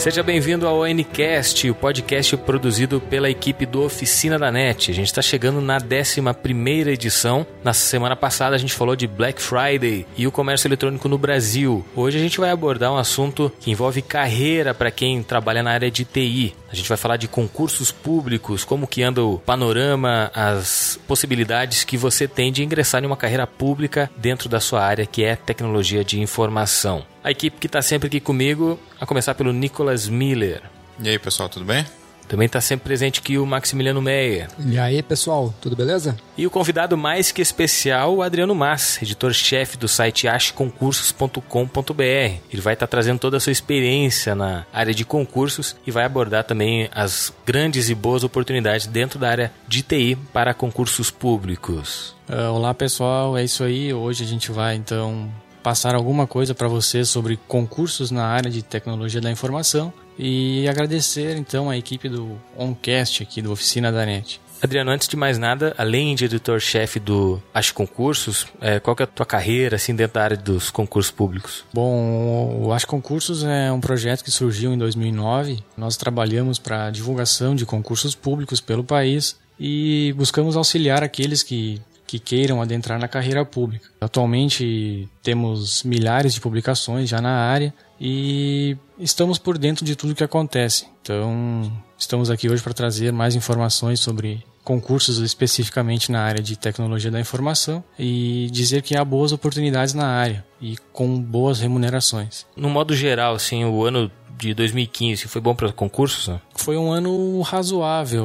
Seja bem-vindo ao Ncast, o podcast produzido pela equipe do Oficina da Net. A gente está chegando na 11 edição. Na semana passada a gente falou de Black Friday e o comércio eletrônico no Brasil. Hoje a gente vai abordar um assunto que envolve carreira para quem trabalha na área de TI. A gente vai falar de concursos públicos, como que anda o panorama, as possibilidades que você tem de ingressar em uma carreira pública dentro da sua área, que é tecnologia de informação. A equipe que está sempre aqui comigo, a começar pelo Nicolas Miller. E aí, pessoal, tudo bem? Também está sempre presente aqui o Maximiliano Meyer. E aí, pessoal, tudo beleza? E o convidado mais que especial, o Adriano Mas, editor-chefe do site acheconcursos.com.br. Ele vai estar tá trazendo toda a sua experiência na área de concursos e vai abordar também as grandes e boas oportunidades dentro da área de TI para concursos públicos. Uh, olá, pessoal, é isso aí. Hoje a gente vai então passar alguma coisa para você sobre concursos na área de tecnologia da informação e agradecer então a equipe do Oncast aqui do Oficina da NET. Adriano, antes de mais nada, além de editor-chefe do Acho Concursos, é, qual que é a tua carreira assim dentro da área dos concursos públicos? Bom, o Acho Concursos é um projeto que surgiu em 2009. Nós trabalhamos para divulgação de concursos públicos pelo país e buscamos auxiliar aqueles que que queiram adentrar na carreira pública. Atualmente temos milhares de publicações já na área e estamos por dentro de tudo que acontece. Então, estamos aqui hoje para trazer mais informações sobre concursos especificamente na área de tecnologia da informação e dizer que há boas oportunidades na área e com boas remunerações. No modo geral, assim, o ano de 2015 foi bom para concursos? Né? Foi um ano razoável.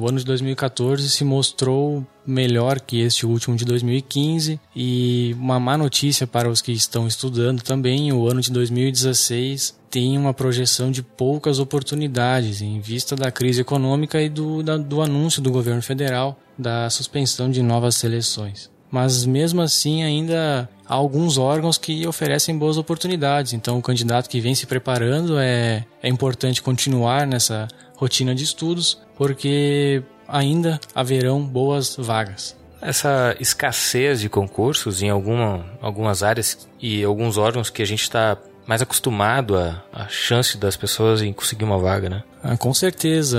O ano de 2014 se mostrou melhor que este último de 2015 e uma má notícia para os que estão estudando também, o ano de 2016 tem uma projeção de poucas oportunidades em vista da crise econômica e do, da, do anúncio do governo federal da suspensão de novas seleções. Mas mesmo assim ainda há alguns órgãos que oferecem boas oportunidades. Então, o candidato que vem se preparando é, é importante continuar nessa rotina de estudos, porque ainda haverão boas vagas. Essa escassez de concursos em alguma, algumas áreas e alguns órgãos que a gente está mais acostumado a, a chance das pessoas em conseguir uma vaga, né? Ah, com certeza.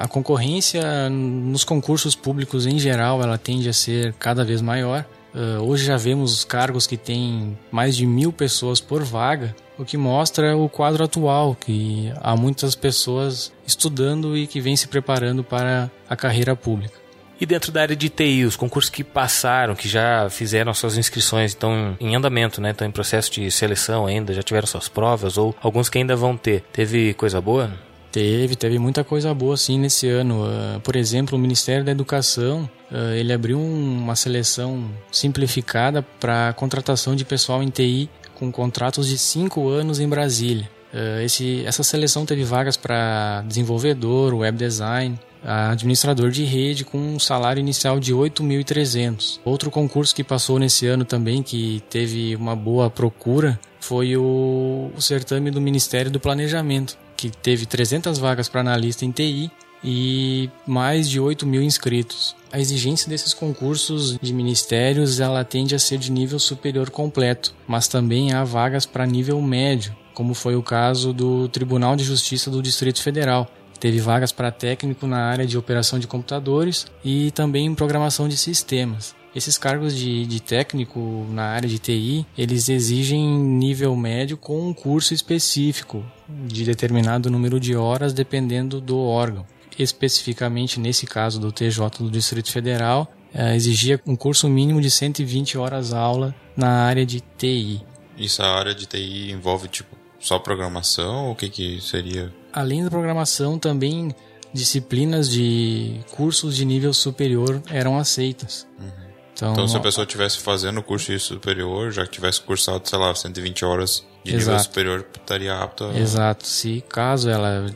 A concorrência nos concursos públicos em geral ela tende a ser cada vez maior. Uh, hoje já vemos cargos que têm mais de mil pessoas por vaga, o que mostra o quadro atual, que há muitas pessoas estudando e que vêm se preparando para a carreira pública. E dentro da área de TI, os concursos que passaram, que já fizeram suas inscrições, estão em andamento, né? Estão em processo de seleção ainda, já tiveram suas provas, ou alguns que ainda vão ter. Teve coisa boa? Teve, teve muita coisa boa sim nesse ano. Uh, por exemplo, o Ministério da Educação uh, ele abriu uma seleção simplificada para contratação de pessoal em TI com contratos de cinco anos em Brasília. Uh, esse, essa seleção teve vagas para desenvolvedor, web design, administrador de rede com um salário inicial de 8.300. Outro concurso que passou nesse ano também que teve uma boa procura foi o, o certame do Ministério do Planejamento que teve 300 vagas para analista em TI e mais de 8 mil inscritos. A exigência desses concursos de ministérios ela tende a ser de nível superior completo, mas também há vagas para nível médio, como foi o caso do Tribunal de Justiça do Distrito Federal. Teve vagas para técnico na área de operação de computadores e também em programação de sistemas. Esses cargos de, de técnico na área de TI, eles exigem nível médio com um curso específico de determinado número de horas dependendo do órgão. Especificamente nesse caso do TJ do Distrito Federal, eh, exigia um curso mínimo de 120 horas aula na área de TI. Isso a área de TI envolve tipo só programação ou o que que seria? Além da programação, também disciplinas de cursos de nível superior eram aceitas. Uhum. Então, então, se a pessoa estivesse fazendo o curso de superior, já que tivesse cursado, sei lá, 120 horas de Exato. nível superior, estaria apta a... Exato. Se caso ela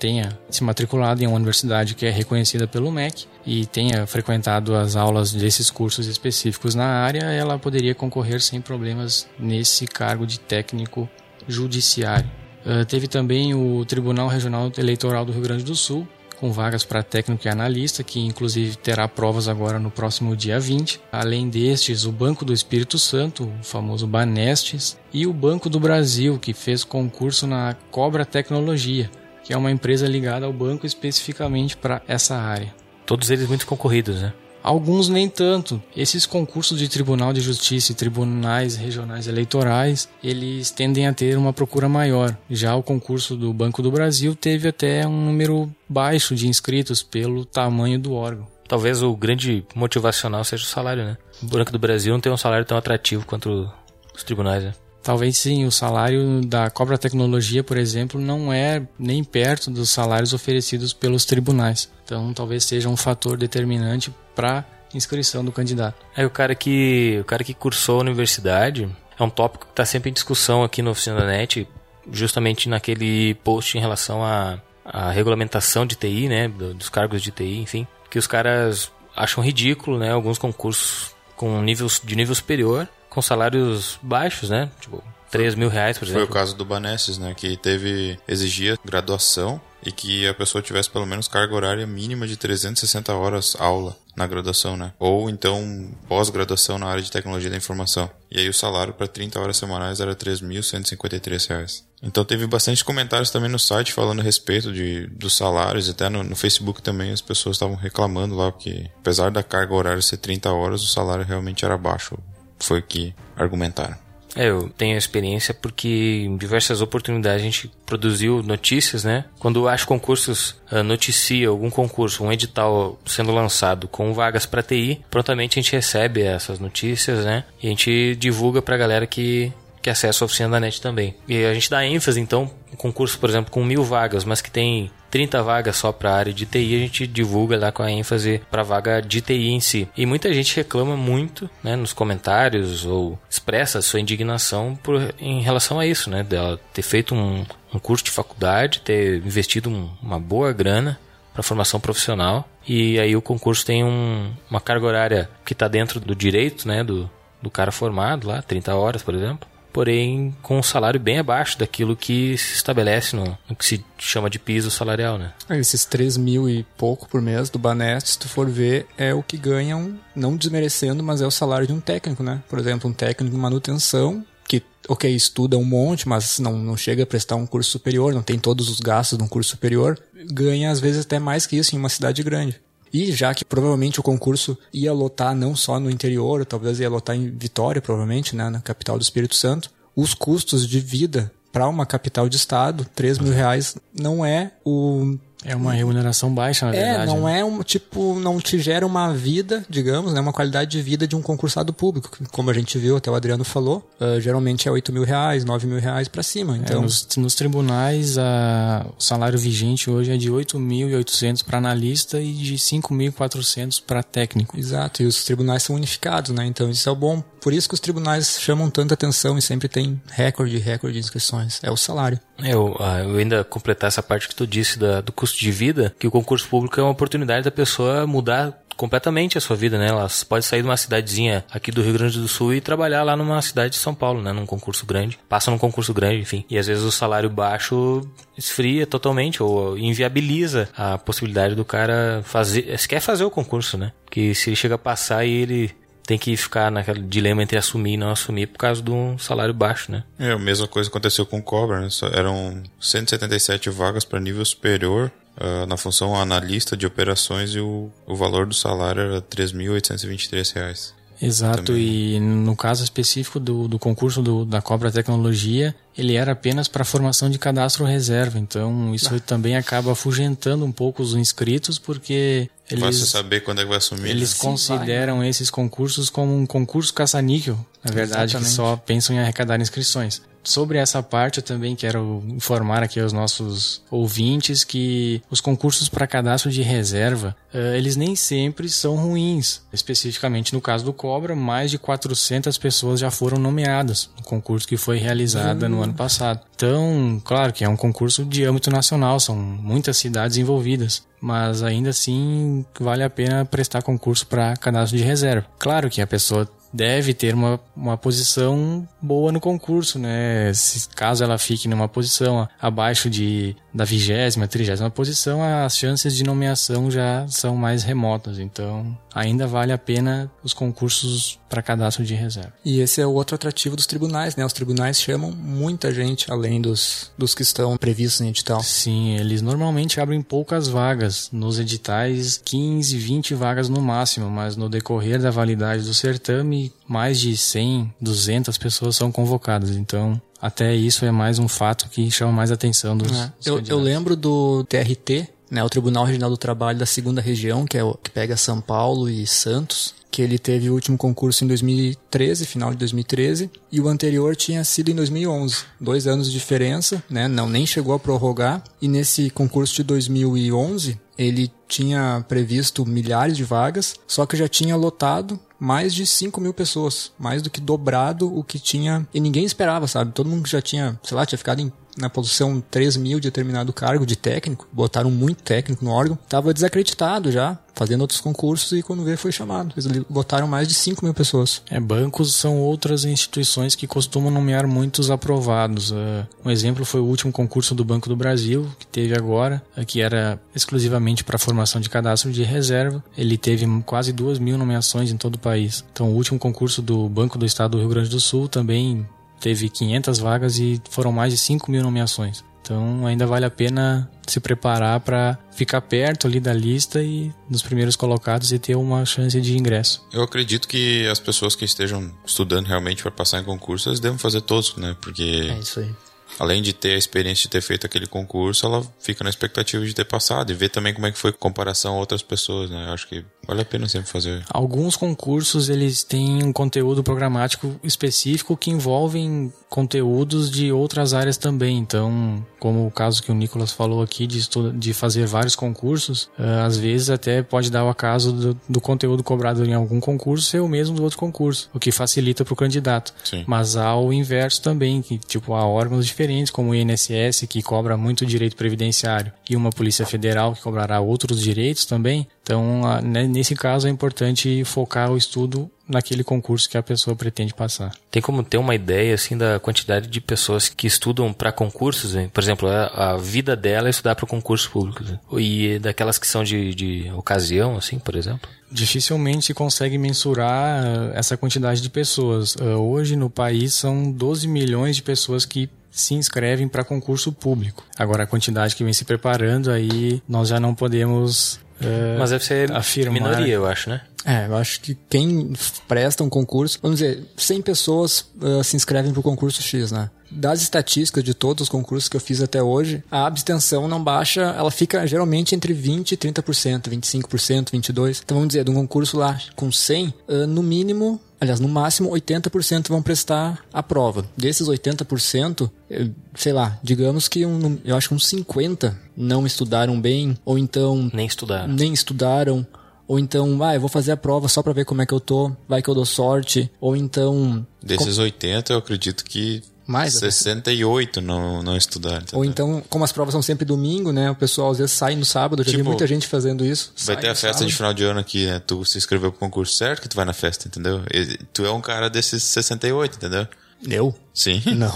tenha se matriculado em uma universidade que é reconhecida pelo MEC e tenha frequentado as aulas desses cursos específicos na área, ela poderia concorrer sem problemas nesse cargo de técnico judiciário. Uh, teve também o Tribunal Regional Eleitoral do Rio Grande do Sul, com vagas para técnico e analista, que inclusive terá provas agora no próximo dia 20. Além destes, o Banco do Espírito Santo, o famoso Banestes, e o Banco do Brasil, que fez concurso na Cobra Tecnologia, que é uma empresa ligada ao banco especificamente para essa área. Todos eles muito concorridos, né? Alguns nem tanto. Esses concursos de Tribunal de Justiça e tribunais regionais eleitorais, eles tendem a ter uma procura maior. Já o concurso do Banco do Brasil teve até um número baixo de inscritos pelo tamanho do órgão. Talvez o grande motivacional seja o salário, né? O Banco do Brasil não tem um salário tão atrativo quanto os tribunais, né? Talvez sim, o salário da Cobra Tecnologia, por exemplo, não é nem perto dos salários oferecidos pelos tribunais. Então, talvez seja um fator determinante para inscrição do candidato. É o cara que o cara que cursou a universidade é um tópico que está sempre em discussão aqui no Oficina da Net, justamente naquele post em relação à, à regulamentação de TI, né, dos cargos de TI, enfim, que os caras acham ridículo, né, alguns concursos com níveis de nível superior com salários baixos, né? Tipo, 3 mil reais, por exemplo. Foi o caso do Banesses, né? Que teve, exigia graduação e que a pessoa tivesse pelo menos carga horária mínima de 360 horas aula na graduação, né? Ou então pós-graduação na área de tecnologia da informação. E aí o salário para 30 horas semanais era 3.153 reais. Então teve bastante comentários também no site falando a respeito de, dos salários, até no, no Facebook também as pessoas estavam reclamando lá, porque apesar da carga horária ser 30 horas, o salário realmente era baixo foi que argumentaram. É, eu tenho experiência porque em diversas oportunidades a gente produziu notícias, né? Quando acho concursos uh, noticia algum concurso, um edital sendo lançado com vagas para TI, prontamente a gente recebe essas notícias, né? E a gente divulga para a galera que que acessa a oficina da NET também. E a gente dá ênfase, então, um concurso, por exemplo, com mil vagas, mas que tem 30 vagas só para a área de TI, a gente divulga lá com a ênfase para a vaga de TI em si. E muita gente reclama muito, né, nos comentários ou expressa sua indignação por, em relação a isso, né, dela ter feito um, um curso de faculdade, ter investido um, uma boa grana para formação profissional e aí o concurso tem um, uma carga horária que está dentro do direito, né, do, do cara formado lá, 30 horas, por exemplo porém com um salário bem abaixo daquilo que se estabelece no, no que se chama de piso salarial, né? É, esses 3 mil e pouco por mês do Banest, se tu for ver, é o que ganham, não desmerecendo, mas é o salário de um técnico, né? Por exemplo, um técnico de manutenção que, ok, estuda um monte, mas não, não chega a prestar um curso superior, não tem todos os gastos de um curso superior, ganha às vezes até mais que isso em uma cidade grande. E já que provavelmente o concurso ia lotar não só no interior, talvez ia lotar em Vitória, provavelmente, né, na capital do Espírito Santo, os custos de vida para uma capital de estado, 3 mil reais, não é o é uma remuneração baixa, na é, verdade. É, não né? é um tipo, não te gera uma vida, digamos, né, uma qualidade de vida de um concursado público. Como a gente viu, até o Adriano falou, uh, geralmente é 8 mil reais, 9 mil reais para cima. É, então... É, nos, nos, tribunais, a, o salário vigente hoje é de 8.800 para analista e de 5.400 para técnico. Exato, e os tribunais são unificados, né? Então isso é o bom. Por isso que os tribunais chamam tanta atenção e sempre tem recorde, recorde de inscrições. É o salário. Eu, ah, eu ainda completar essa parte que tu disse da, do custo de vida, que o concurso público é uma oportunidade da pessoa mudar completamente a sua vida, né? Ela pode sair de uma cidadezinha aqui do Rio Grande do Sul e trabalhar lá numa cidade de São Paulo, né? Num concurso grande. Passa num concurso grande, enfim. E às vezes o salário baixo esfria totalmente ou inviabiliza a possibilidade do cara fazer, se quer fazer o concurso, né? Que se ele chega a passar e ele tem que ficar naquele dilema entre assumir e não assumir por causa de um salário baixo, né? É, a mesma coisa aconteceu com o Cobra, né? Eram 177 vagas para nível superior uh, na função analista de operações e o, o valor do salário era R$ 3.823. Exato, Também. e no caso específico do, do concurso do, da Cobra Tecnologia, ele era apenas para formação de cadastro reserva, então isso ah. também acaba afugentando um pouco os inscritos, porque eles, saber quando é que vai assumir. Eles né? consideram vai. esses concursos como um concurso caça-níquel, na verdade, Exatamente. que só pensam em arrecadar inscrições sobre essa parte eu também quero informar aqui aos nossos ouvintes que os concursos para cadastro de reserva, uh, eles nem sempre são ruins. Especificamente no caso do Cobra, mais de 400 pessoas já foram nomeadas no concurso que foi realizado no ano passado. Então, claro que é um concurso de âmbito nacional, são muitas cidades envolvidas mas ainda assim vale a pena prestar concurso para cadastro de reserva. Claro que a pessoa deve ter uma, uma posição boa no concurso, né? Se, caso ela fique numa posição abaixo de da vigésima, trigésima posição, as chances de nomeação já são mais remotas. Então, ainda vale a pena os concursos para cadastro de reserva. E esse é o outro atrativo dos tribunais, né? Os tribunais chamam muita gente além dos, dos que estão previstos em edital. Sim, eles normalmente abrem poucas vagas. Nos editais, 15, 20 vagas no máximo, mas no decorrer da validade do certame, mais de 100, 200 pessoas são convocadas. Então, até isso é mais um fato que chama mais atenção dos, É. Eu, eu lembro do TRT, né, o Tribunal Regional do Trabalho da segunda região, que é o que pega São Paulo e Santos, que ele teve o último concurso em 2013, final de 2013, e o anterior tinha sido em 2011. Dois anos de diferença, né, não nem chegou a prorrogar, e nesse concurso de 2011 ele tinha previsto milhares de vagas, só que já tinha lotado mais de 5 mil pessoas, mais do que dobrado o que tinha, e ninguém esperava, sabe? Todo mundo já tinha, sei lá, tinha ficado em na posição 3 mil de determinado cargo de técnico, botaram muito técnico no órgão, estava desacreditado já, fazendo outros concursos e quando veio foi chamado. Eles botaram mais de 5 mil pessoas. É, bancos são outras instituições que costumam nomear muitos aprovados. Uh, um exemplo foi o último concurso do Banco do Brasil, que teve agora, uh, que era exclusivamente para formação de cadastro de reserva. Ele teve quase duas mil nomeações em todo o país. Então, o último concurso do Banco do Estado do Rio Grande do Sul também teve 500 vagas e foram mais de 5 mil nomeações. Então ainda vale a pena se preparar para ficar perto ali da lista e nos primeiros colocados e ter uma chance de ingresso. Eu acredito que as pessoas que estejam estudando realmente para passar em concurso, elas devem fazer todos, né? Porque isso aí. Além de ter a experiência de ter feito aquele concurso, ela fica na expectativa de ter passado e ver também como é que foi em comparação a outras pessoas, né? Eu acho que vale a pena sempre fazer. Alguns concursos eles têm um conteúdo programático específico que envolvem conteúdos de outras áreas também. Então, como o caso que o Nicolas falou aqui de, de fazer vários concursos, eh, às vezes até pode dar o acaso do, do conteúdo cobrado em algum concurso ser o mesmo do outro concurso, o que facilita para o candidato. Sim. Mas há o inverso também, que tipo há órgãos diferentes, como o INSS, que cobra muito direito previdenciário, e uma Polícia Federal que cobrará outros direitos também. Então, né, nesse caso é importante focar o estudo naquele concurso que a pessoa pretende passar. Tem como ter uma ideia assim da quantidade de pessoas que estudam para concursos? hein? Por exemplo, a, a vida dela é estudar para concursos públicos. né? E daquelas que são de, de ocasião, assim, por exemplo? Dificilmente se consegue mensurar eh, essa quantidade de pessoas. Eh, Hoje no país são 12 milhões de pessoas que se inscrevem para concurso público. Agora a quantidade que vem se preparando aí nós já não podemos eh, Mas deve ser afirmar. minoria, eu acho, né? É, eu acho que quem presta um concurso, vamos dizer, 100 pessoas ah, se inscrevem pro concurso X, né? Das estatísticas de todos os concursos que eu fiz até hoje, a abstenção não baixa, ela fica geralmente entre 20 e 30%, 25%, 22%. Então vamos dizer, de um concurso lá com 100, ah, no mínimo, aliás, no máximo 80% vão prestar a prova. Desses 80%, eu- sei lá, digamos que um, eu acho que uns 50 não estudaram bem, ou então Nem estudar. nem estudaram, ou então, ah, eu vou fazer a prova só pra ver como é que eu tô, vai que eu dou sorte, ou então, Desses 80, eu acredito que Mais, até. 68 não, não estudaram. entendeu? ou então, como as provas são sempre domingo, né, o pessoal às vezes sai no sábado, eu já vi Tipo, muita gente fazendo isso. Vai ter a festa sábado. de final de ano aqui, né? Tu se inscreveu pro concurso certo que tu vai na festa, entendeu? E tu é um cara desses 68, entendeu? Eu? Sim. Não.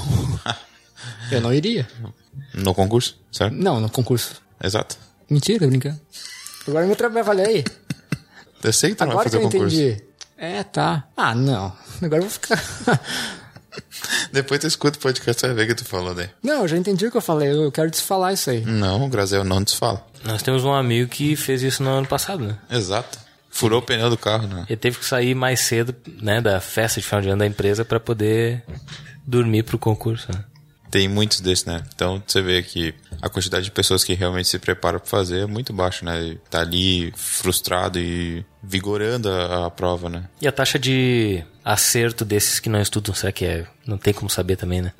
eu não iria. No concurso, certo? Não, no concurso. Exato. Mentira, brincando. Agora me trabalhei. Eu sei que tu não vai Agora que fazer eu concurso. entendi. É, tá. Ah, não. Agora eu vou ficar. Depois tu escuta o podcast vai ver o que tu falou daí. não, eu já entendi o que eu falei. Eu quero desfalar isso aí. Não, Grazel não desfala. Nós temos um amigo que fez isso no ano passado, né? Exato. Furou o pneu do carro, né? Ele teve que sair mais cedo, né, da festa de final de ano da empresa para poder dormir pro concurso. Né? Tem muitos desses, né? Então você vê que a quantidade de pessoas que realmente se preparam pra fazer é muito baixa, né? E Tá ali frustrado e vigorando a, a prova, né? E a taxa de acerto desses que não estudam, será que é? Não tem como saber também, né?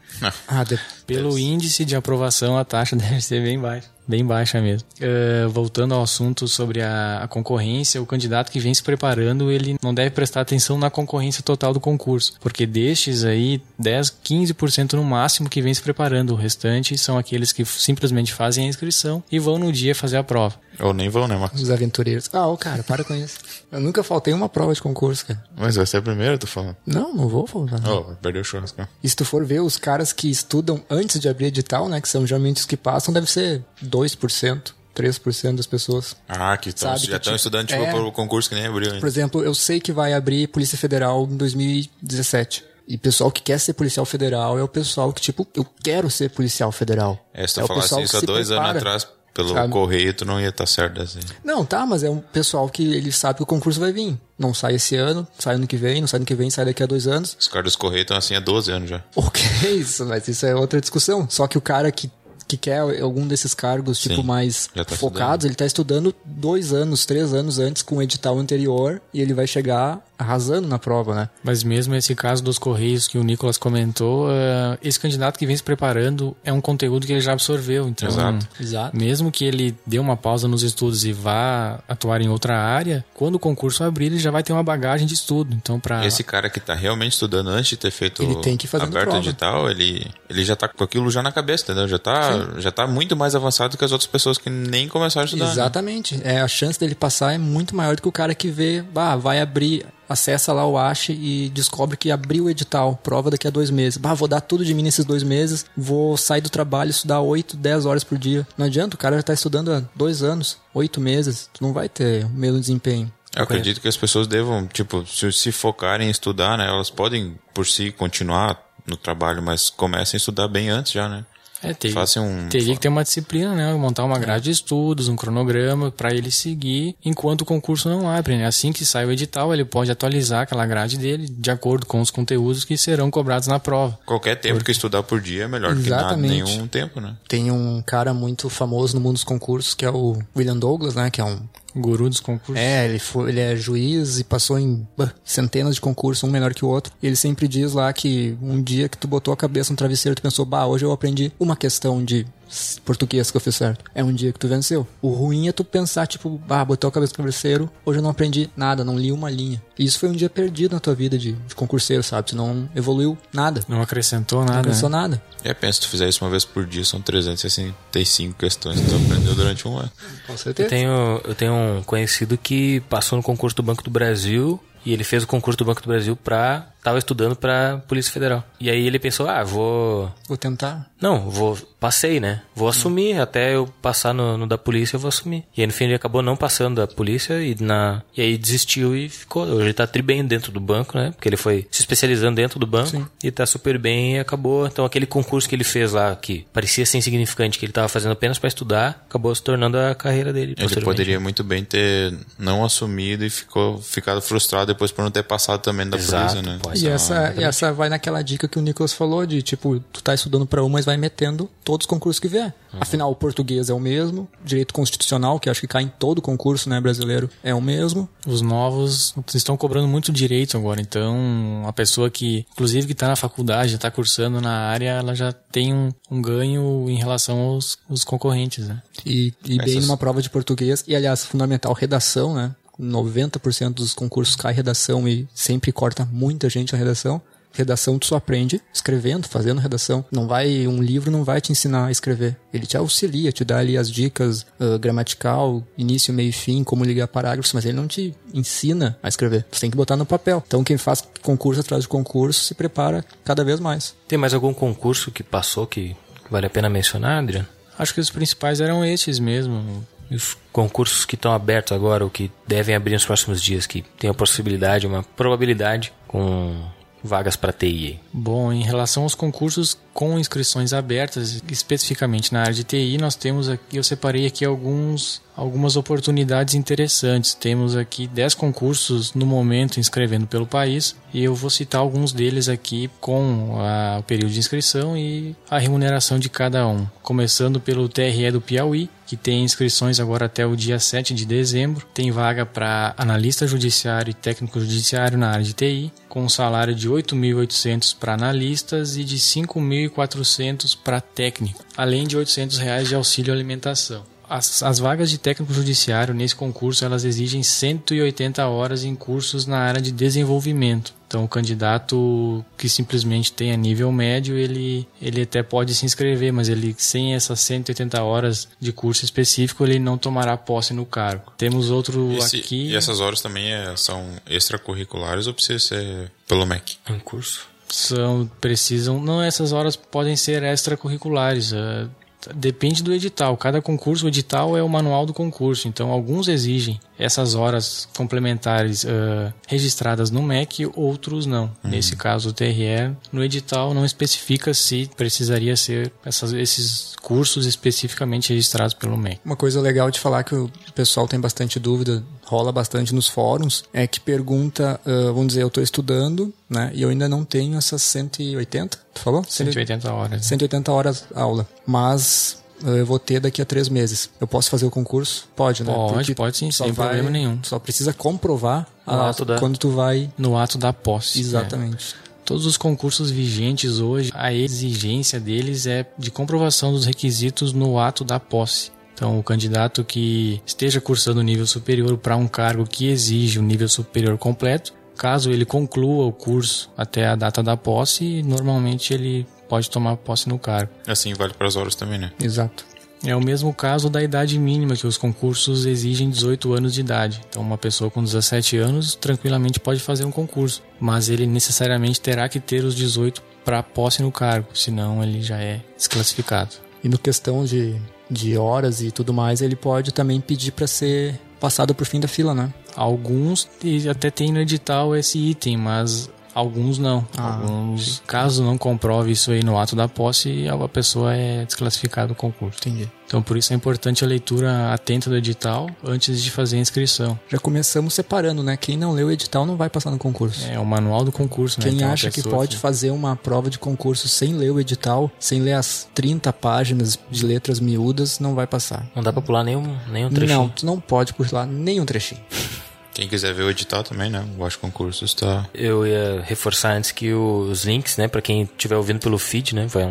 Ah, de... Pelo índice de aprovação, a taxa deve ser bem baixa. Bem baixa mesmo. Eh, voltando ao assunto sobre a, a concorrência, o candidato que vem se preparando, ele não deve prestar atenção na concorrência total do concurso. Porque destes aí, 10, 15% no máximo que vem se preparando. O restante são aqueles que simplesmente fazem a inscrição e vão no dia fazer a prova. Ou nem vão, né, Marcos? Os aventureiros. Ah, ô cara, para com isso. Eu nunca faltei uma prova de concurso, cara. Mas vai ser a primeira, tu falando. Não, não vou faltar. Oh, vai perder o churrasco. E se tu for ver os caras que estudam antes de abrir edital, né? Que são geralmente os que passam, deve ser 2%. 3% das pessoas. Ah, que tão, Sabe já estão tipo, estudando tipo, é. pro concurso que nem abriu ainda. Por exemplo, eu sei que vai abrir Polícia Federal em 2017. E pessoal que quer ser policial federal é o pessoal que, tipo, eu quero ser policial federal. É, se tu é o falasse pessoal isso que há se dois anos prepara, atrás pelo sabe? correio, tu não ia estar certo assim. Não, tá, mas é um pessoal que ele sabe que o concurso vai vir. Não sai esse ano, sai ano que vem, não sai ano que vem, sai daqui a dois anos. Os caras dos correios estão assim há 12 anos já. Ok, isso, mas isso é outra discussão. Só que o cara que, que quer algum desses cargos, tipo, Sim, mais tá focados, ele tá estudando dois anos, três anos antes com o edital anterior e ele vai chegar arrasando na prova, né? Mas mesmo esse caso dos Correios que o Nicolas comentou, eh, esse candidato que vem se preparando é um conteúdo que ele já absorveu. Então, Exato. Exato. mesmo que ele dê uma pausa nos estudos e vá atuar em outra área, quando o concurso abrir, ele já vai ter uma bagagem de estudo. Então, para Esse cara que tá realmente estudando antes de ter feito Ele tem que fazendo aberto prova. edital, ele, ele já tá com aquilo já na cabeça, entendeu? Já tá, já tá muito mais avançado que as outras pessoas que nem começaram a estudar. né? Exatamente. É, a chance dele passar é muito maior do que o cara que vê, bah, vai abrir, acessa lá o ASHE e descobre que abriu o edital, prova daqui a dois meses. Bah, vou dar tudo de mim nesses dois meses, vou sair do trabalho, estudar 8, 10 horas por dia. Não adianta, o cara já tá estudando há dois anos, oito meses, tu não vai ter o mesmo desempenho. Eu acredito que as pessoas devam, tipo, se, se focarem em estudar, né? Elas podem, por si, continuar no trabalho, mas comecem a estudar bem antes já, né? É, Façam um... teria que ter uma disciplina, né? Montar uma grade de estudos, um cronograma para ele seguir enquanto o concurso não abre, né? Assim que sai o edital, ele pode atualizar aquela grade dele de acordo com os conteúdos que serão cobrados na prova. Qualquer tempo que estudar por dia é melhor que nada, Exatamente. nenhum tempo, né? Tem um cara muito famoso no mundo dos concursos que é o William Douglas, né? Que é um Guru dos concursos. É, ele, foi, ele é juiz e passou em bah, centenas de concursos, um melhor que o outro. Ele sempre diz lá que um dia que tu botou a cabeça no travesseiro, tu pensou, bah, hoje eu aprendi uma questão de português que eu fiz certo. É um dia que tu venceu. O ruim é tu pensar, tipo, bah, botou a cabeça no travesseiro, hoje eu não aprendi nada, não li uma linha. E isso foi um dia perdido na tua vida de, de concurseiro, sabe? Tu não evoluiu nada. Não acrescentou nada. Não pensou né? nada. Aí, pensa, se tu fizer isso uma vez por dia, são 365 questões que tu aprendeu durante um ano. Com Eu certeza. tenho, eu tenho um conhecido que passou no concurso do Banco do Brasil e ele fez o concurso do Banco do Brasil pra. Tava estudando pra Polícia Federal. E aí ele pensou, ah, vou. Vou tentar. Não, vou. Passei, né? Vou assumir. Até eu passar no, no da polícia, eu vou assumir. E aí no fim ele acabou não passando da polícia e na. E aí desistiu e ficou. Hoje ele tá tri bem dentro do banco, né? Porque ele foi se especializando dentro do banco Sim. e tá super bem e acabou. Então aquele concurso que ele fez lá, que parecia ser insignificante, que ele tava fazendo apenas pra estudar, acabou se tornando a carreira dele. Ele poderia muito bem ter não assumido e ficou, ficado frustrado depois por não ter passado também da Exato, polícia, né? pode E essa, e essa vai naquela dica que o Nicolas falou de, tipo, tu tá estudando pra um, mas vai metendo todos os concursos que vier. Afinal, o português é o mesmo, direito constitucional, que acho que cai em todo concurso, né, brasileiro, é o mesmo. Os novos estão cobrando muito direito agora, então a pessoa que, inclusive que está na faculdade, está cursando na área, ela já tem um, um ganho em relação aos, aos concorrentes, né? E, e bem Essas- numa prova de português. E, aliás, fundamental, redação, né? 90% dos concursos cai redação e sempre corta muita gente na redação. Redação tu só aprende escrevendo, fazendo redação. Não vai, um livro não vai te ensinar a escrever. Ele te auxilia, te dá ali as dicas ah, gramatical, início, meio e fim, como ligar parágrafos, mas ele não te ensina a escrever. Você tem que botar no papel. Então quem faz concurso atrás de concurso se prepara cada vez mais. Tem mais algum concurso que passou que vale a pena mencionar, Adriano? Acho que os principais eram esses mesmo. E os concursos que estão abertos agora, ou que devem abrir nos próximos dias, que tem a possibilidade, uma probabilidade com vagas para TI. Bom, em relação aos concursos com inscrições abertas, especificamente na área de TI, nós temos aqui, eu separei aqui alguns, algumas oportunidades interessantes. Temos aqui 10 concursos no momento inscrevendo pelo país e eu vou citar alguns deles aqui com a- o período de inscrição e a remuneração de cada um. Começando pelo TRE do Piauí, que tem inscrições agora até o dia 7 de dezembro. Tem vaga para analista judiciário e técnico judiciário na área de TI, com um salário de 8.800 para analistas e de 5.400 para técnico, além de 800 reais de auxílio alimentação. As, as vagas de técnico judiciário nesse concurso elas exigem 180 horas em cursos na área de desenvolvimento. Então, o candidato que simplesmente tenha nível médio, ele, ele até pode se inscrever, mas ele sem essas 180 horas de curso específico, ele não tomará posse no cargo. Temos outro Esse- aqui. E essas horas também é- são extracurriculares ou precisa ser pelo MEC? Um curso. São precisam não essas horas podem ser extracurriculares eh, depende do edital. Cada concurso o edital é o manual do concurso então alguns exigem essas horas complementares eh, registradas no MEC outros não. Nesse caso o TRE no edital não especifica se precisaria ser essas, esses cursos especificamente registrados pelo MEC Uma coisa legal de falar que o pessoal tem bastante dúvida, rola bastante nos fóruns, é que pergunta, ah, vamos dizer, eu estou estudando, né, e eu ainda não tenho essas 180, tu falou? 180 horas. 180 horas aula, mas eu vou ter daqui a três meses. Eu posso fazer o concurso? Pode, né? Pode, Porque pode sim, só sem problema nenhum. Só precisa comprovar a- ato da- quando tu vai... no ato da posse né? Exatamente. Todos os concursos vigentes hoje, a exigência deles é de comprovação dos requisitos no ato da posse. Então, o candidato que esteja cursando nível superior para um cargo que exige o nível superior completo, caso ele conclua o curso até a data da posse, normalmente ele pode tomar posse no cargo. Assim vale para as horas também, né? Exato. É o mesmo caso da idade mínima, que os concursos exigem 18 anos de idade. Então, uma pessoa com 17 anos tranquilamente pode fazer um concurso, mas ele necessariamente terá que ter os 18 para posse no cargo, senão ele já é desclassificado. E no questão de, de horas e tudo mais, ele pode também pedir para ser passado por fim da fila, né? Alguns e até tem no edital esse item, mas alguns não. Ah, alguns, caso não comprove isso aí no ato da posse, a pessoa é desclassificada do concurso. Entendi. Então, por isso é importante a leitura atenta do edital antes de fazer a inscrição. Já começamos separando, né? Quem não leu o edital não vai passar no concurso. É o manual do concurso, né? Quem Então, acha que pode fazer uma prova de concurso sem ler o edital, sem ler as 30 páginas de letras miúdas, não vai passar. Não dá pra pular nenhum, nenhum trechinho. Não, tu não pode pular nenhum trechinho. Quem quiser ver o edital também, né? O Acho Concursos tá. Eu ia reforçar antes que os links, né, Pra quem estiver ouvindo pelo feed, né, vai-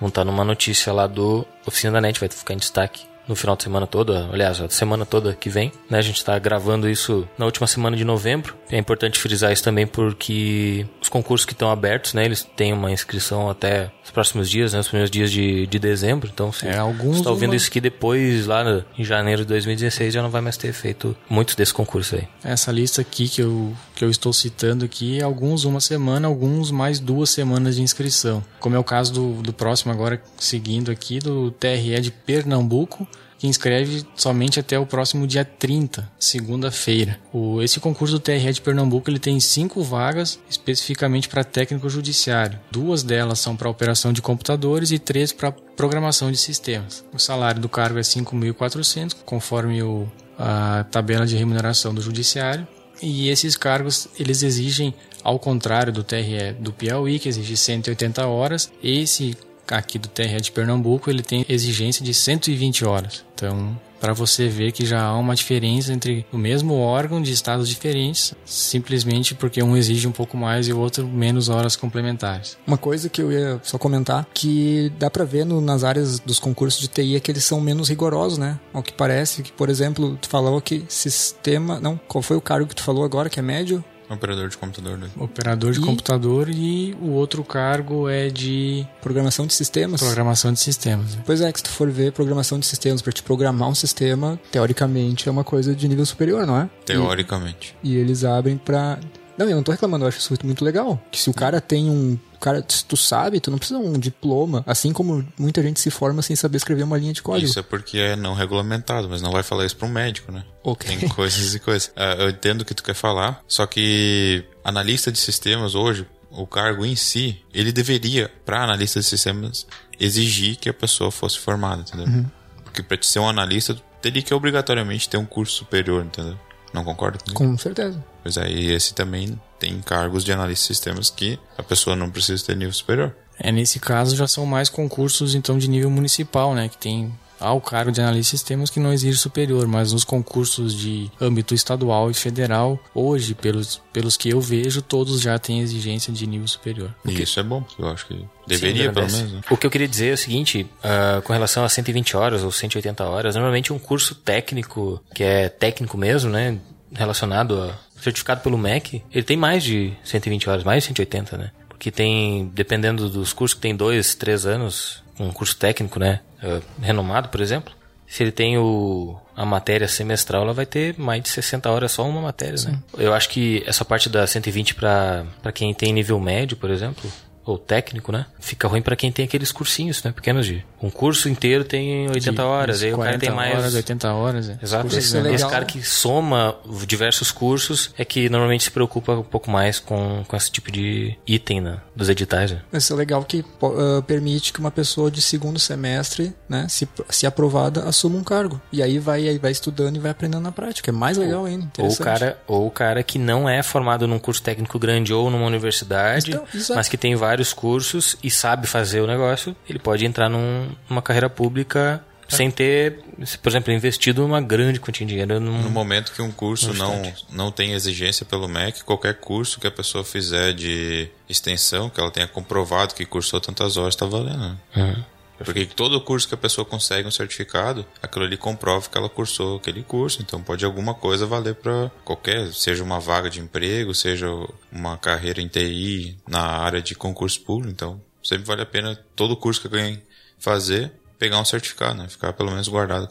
vão estar numa notícia lá do Oficina da Net, vai ficar em destaque no final de semana toda, aliás, a semana toda que vem, né? A gente está gravando isso na última semana de novembro. É importante frisar isso também porque os concursos que estão abertos, né, eles têm uma inscrição até os próximos dias, né, os primeiros dias de, de dezembro. Então, se É, alguns você está ouvindo uma- isso aqui depois, lá no- em janeiro de 2016, já não vai mais ter feito muitos desses concursos aí. Essa lista aqui que eu, que eu estou citando aqui, alguns uma semana, alguns mais duas semanas de inscrição. Como é o caso do, do próximo agora, seguindo aqui, do TRE de Pernambuco, inscreve somente até o próximo dia 30, segunda-feira. Esse concurso do TRE de Pernambuco ele tem cinco vagas especificamente para técnico judiciário. Duas delas são para operação de computadores e três para programação de sistemas. O salário do cargo é 5.400, conforme o, a tabela de remuneração do judiciário. E esses cargos, eles exigem, ao contrário do TRE do Piauí, que exige 180 horas, esse aqui do TRE de Pernambuco, ele tem exigência de 120 horas. Então, para você ver que já há uma diferença entre o mesmo órgão de estados diferentes, simplesmente porque um exige um pouco mais e o outro menos horas complementares. Uma coisa que eu ia só comentar, que dá pra ver no- nas áreas dos concursos de TI é que eles são menos rigorosos, né? Ao que parece, que por exemplo, tu falou que sistema... Não, qual foi o cargo que tu falou agora, que é médio? Operador de computador, né? Operador de E- computador e o outro cargo é de Programação de sistemas? programação de sistemas. Pois é, que se tu for ver programação de sistemas, pra te programar um sistema, teoricamente é uma coisa de nível superior, não é? Teoricamente. E, e eles abrem pra... Não, eu não tô reclamando, eu acho isso muito- legal. Que se o cara tem um... o Cara, se tu sabe, tu não precisa de um diploma, assim como muita gente se forma sem saber escrever uma linha de código. Isso é porque é não regulamentado, mas não vai falar isso pra um médico, né? Ok. Tem coisas e coisas. Ah, eu entendo o que tu quer falar, só que analista de sistemas hoje, o cargo em si, ele deveria, pra analista de sistemas, exigir que a pessoa fosse formada, entendeu? Uhum. Porque pra te ser um analista, tu teria que obrigatoriamente ter um curso superior, entendeu? Não concorda comigo? Com certeza. Pois é, e esse também tem cargos de analista de sistemas que a pessoa não precisa ter nível superior. É, nesse caso já são mais concursos então de nível municipal, né, que tem há o cargo de analista de sistemas que não exige superior, mas nos concursos de âmbito estadual e federal, hoje, pelos, pelos que eu vejo, todos já têm exigência de nível superior. E isso é bom, eu acho que deveria, Sim, pelo menos. Né? O que eu queria dizer é o seguinte, ah, com relação a 120 horas ou 180 horas, normalmente um curso técnico, que é técnico mesmo, né? relacionado a certificado pelo MEC, ele tem mais de 120 horas, mais de 180, né? Porque tem, dependendo dos cursos que tem dois, três anos, um curso técnico, né? Uh, renomado, por exemplo. Se ele tem o, a matéria semestral, ela vai ter mais de 60 horas só uma matéria, né? Eu acho que essa parte da 120 para quem tem nível médio, por exemplo, ou técnico, né? Fica ruim para quem tem aqueles cursinhos, né? Pequenos de. Um curso inteiro tem 80 De- horas, aí o cara 40 tem mais. horas, 80 horas. É. Exato. Cursos Esse, é legal. esse cara que soma diversos cursos é que normalmente se preocupa um pouco mais com, com esse tipo de item né, dos editais. Né? Isso é legal que ah, permite que uma pessoa de segundo semestre, né, se, se aprovada, assuma um cargo. E aí vai, aí vai estudando e vai aprendendo na prática. É mais legal ainda. Ou o, cara, ou o cara que não é formado num curso técnico grande ou numa universidade, Então, mas que tem vários cursos e sabe fazer o negócio, ele pode entrar num- numa carreira pública sem ter, por exemplo, investido uma grande quantia de dinheiro num, No momento que um curso não, não tem exigência pelo MEC, qualquer curso que a pessoa fizer de extensão, que ela tenha comprovado que cursou tantas horas, está valendo. Uhum. Porque todo curso que a pessoa consegue um certificado, aquilo ali comprova que ela cursou aquele curso. Então pode alguma coisa valer para qualquer, seja uma vaga de emprego, seja uma carreira em TI na área de concurso público. Então sempre vale a pena todo curso que alguém fazer pegar um certificado, né? Ficar pelo menos guardado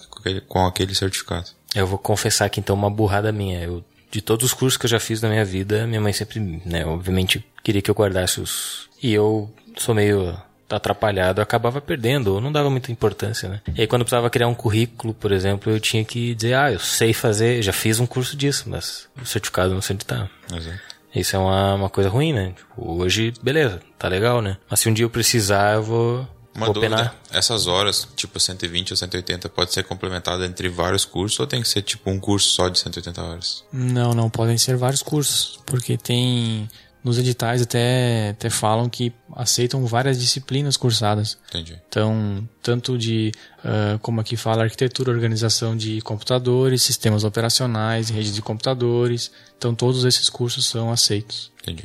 com aquele, certificado. Eu vou confessar aqui então uma burrada minha. Eu, de todos os cursos que eu já fiz na minha vida, minha mãe sempre, né, obviamente, queria que eu guardasse os. E eu sou meio atrapalhado, eu acabava perdendo, ou não dava muita importância, né? E aí quando eu precisava criar um currículo, por exemplo, eu tinha que dizer, ah, eu sei fazer, já fiz um curso disso, mas o certificado não sei onde tá. Exato. Isso é uma, uma coisa ruim, né? Tipo, hoje, beleza, tá legal, né? Mas se um dia eu precisar, eu vou. Uma vou dúvida, penar. essas horas, tipo 120 ou 180, pode ser complementada entre vários cursos ou tem que ser tipo um curso só de 180 horas? Não, não, podem ser vários cursos, porque tem nos editais até, até falam que aceitam várias disciplinas cursadas. Entendi. Então, tanto de, ah, como aqui fala, arquitetura, organização de computadores, sistemas operacionais, rede de computadores. Então, todos esses cursos são aceitos. Entendi.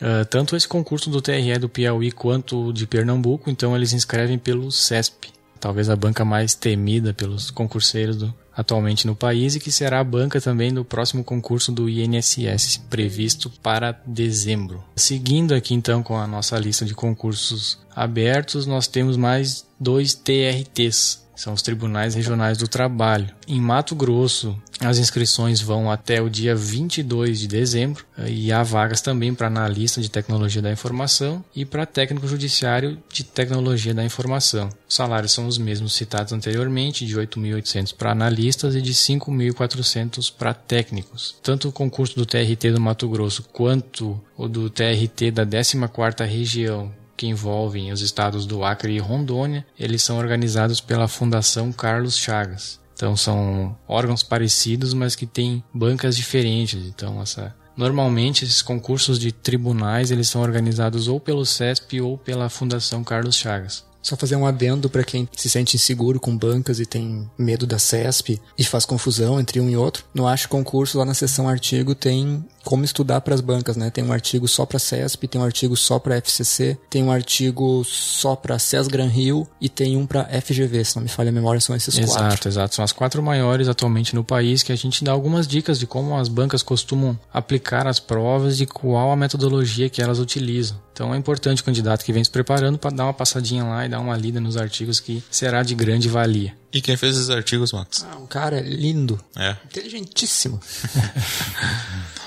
Ah, tanto esse concurso do TRE do Piauí quanto o de Pernambuco, então eles inscrevem pelo CESP, talvez a banca mais temida pelos concurseiros do- atualmente no país e que será a banca também do próximo concurso do INSS, previsto para dezembro. Seguindo aqui então com a nossa lista de concursos abertos, nós temos mais dois TRTs, são os Tribunais Regionais do Trabalho. Em Mato Grosso, as inscrições vão até o dia 22 de dezembro eh, e há vagas também para analista de tecnologia da informação e para técnico judiciário de tecnologia da informação. Os salários são os mesmos citados anteriormente, de 8.800 para analistas e de 5.400 para técnicos. Tanto o concurso do TRT do Mato Grosso quanto o do TRT da 14ª região que envolvem os estados do Acre e Rondônia, eles são organizados pela Fundação Carlos Chagas. Então são órgãos parecidos, mas que têm bancas diferentes. Então essa Normalmente esses concursos de tribunais eles são organizados ou pelo CESP ou pela Fundação Carlos Chagas. Só fazer um adendo para quem se sente inseguro com bancas e tem medo da CESP e faz confusão entre um e outro. No Acho Concurso, lá na seção artigo, tem como estudar para as bancas, né? Tem um artigo só para CESP, tem um artigo só para FCC, tem um artigo só para CES Gran Rio e tem um para FGV, se não me falha a memória, são esses quatro. Exato, exato. São as quatro maiores atualmente no país que a gente dá algumas dicas de como as bancas costumam aplicar as provas e qual a metodologia que elas utilizam. Então é importante o candidato que vem se preparando para dar uma passadinha lá e dar uma lida nos artigos que será de grande valia. E quem fez esses artigos, Max? Ah, um cara lindo, É. inteligentíssimo.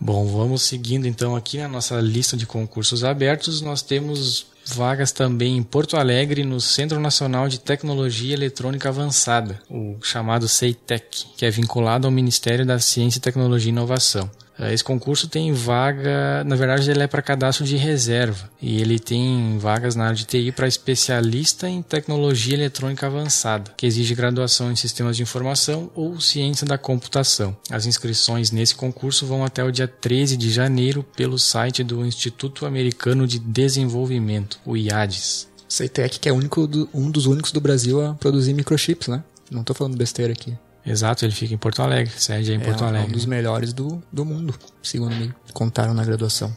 Bom, vamos seguindo então aqui na nossa lista de concursos abertos. Nós temos vagas também em Porto Alegre no Centro Nacional de Tecnologia Eletrônica Avançada, o chamado CEITEC, que é vinculado ao Ministério da Ciência, Tecnologia e Inovação. Eh, Esse concurso tem vaga, na verdade ele é para cadastro de reserva e ele tem vagas na área de TI para especialista em tecnologia eletrônica avançada, que exige graduação em sistemas de informação ou ciência da computação. As inscrições nesse concurso vão até o dia 13 de janeiro pelo site do Instituto Americano de Desenvolvimento, o IADES. Ceitec, que é único do- um dos únicos do Brasil a produzir microchips, né? Não tô falando besteira aqui. Exato, ele fica em Porto Alegre, sede é em Porto é Alegre. um dos melhores do, do mundo, segundo me contaram na graduação.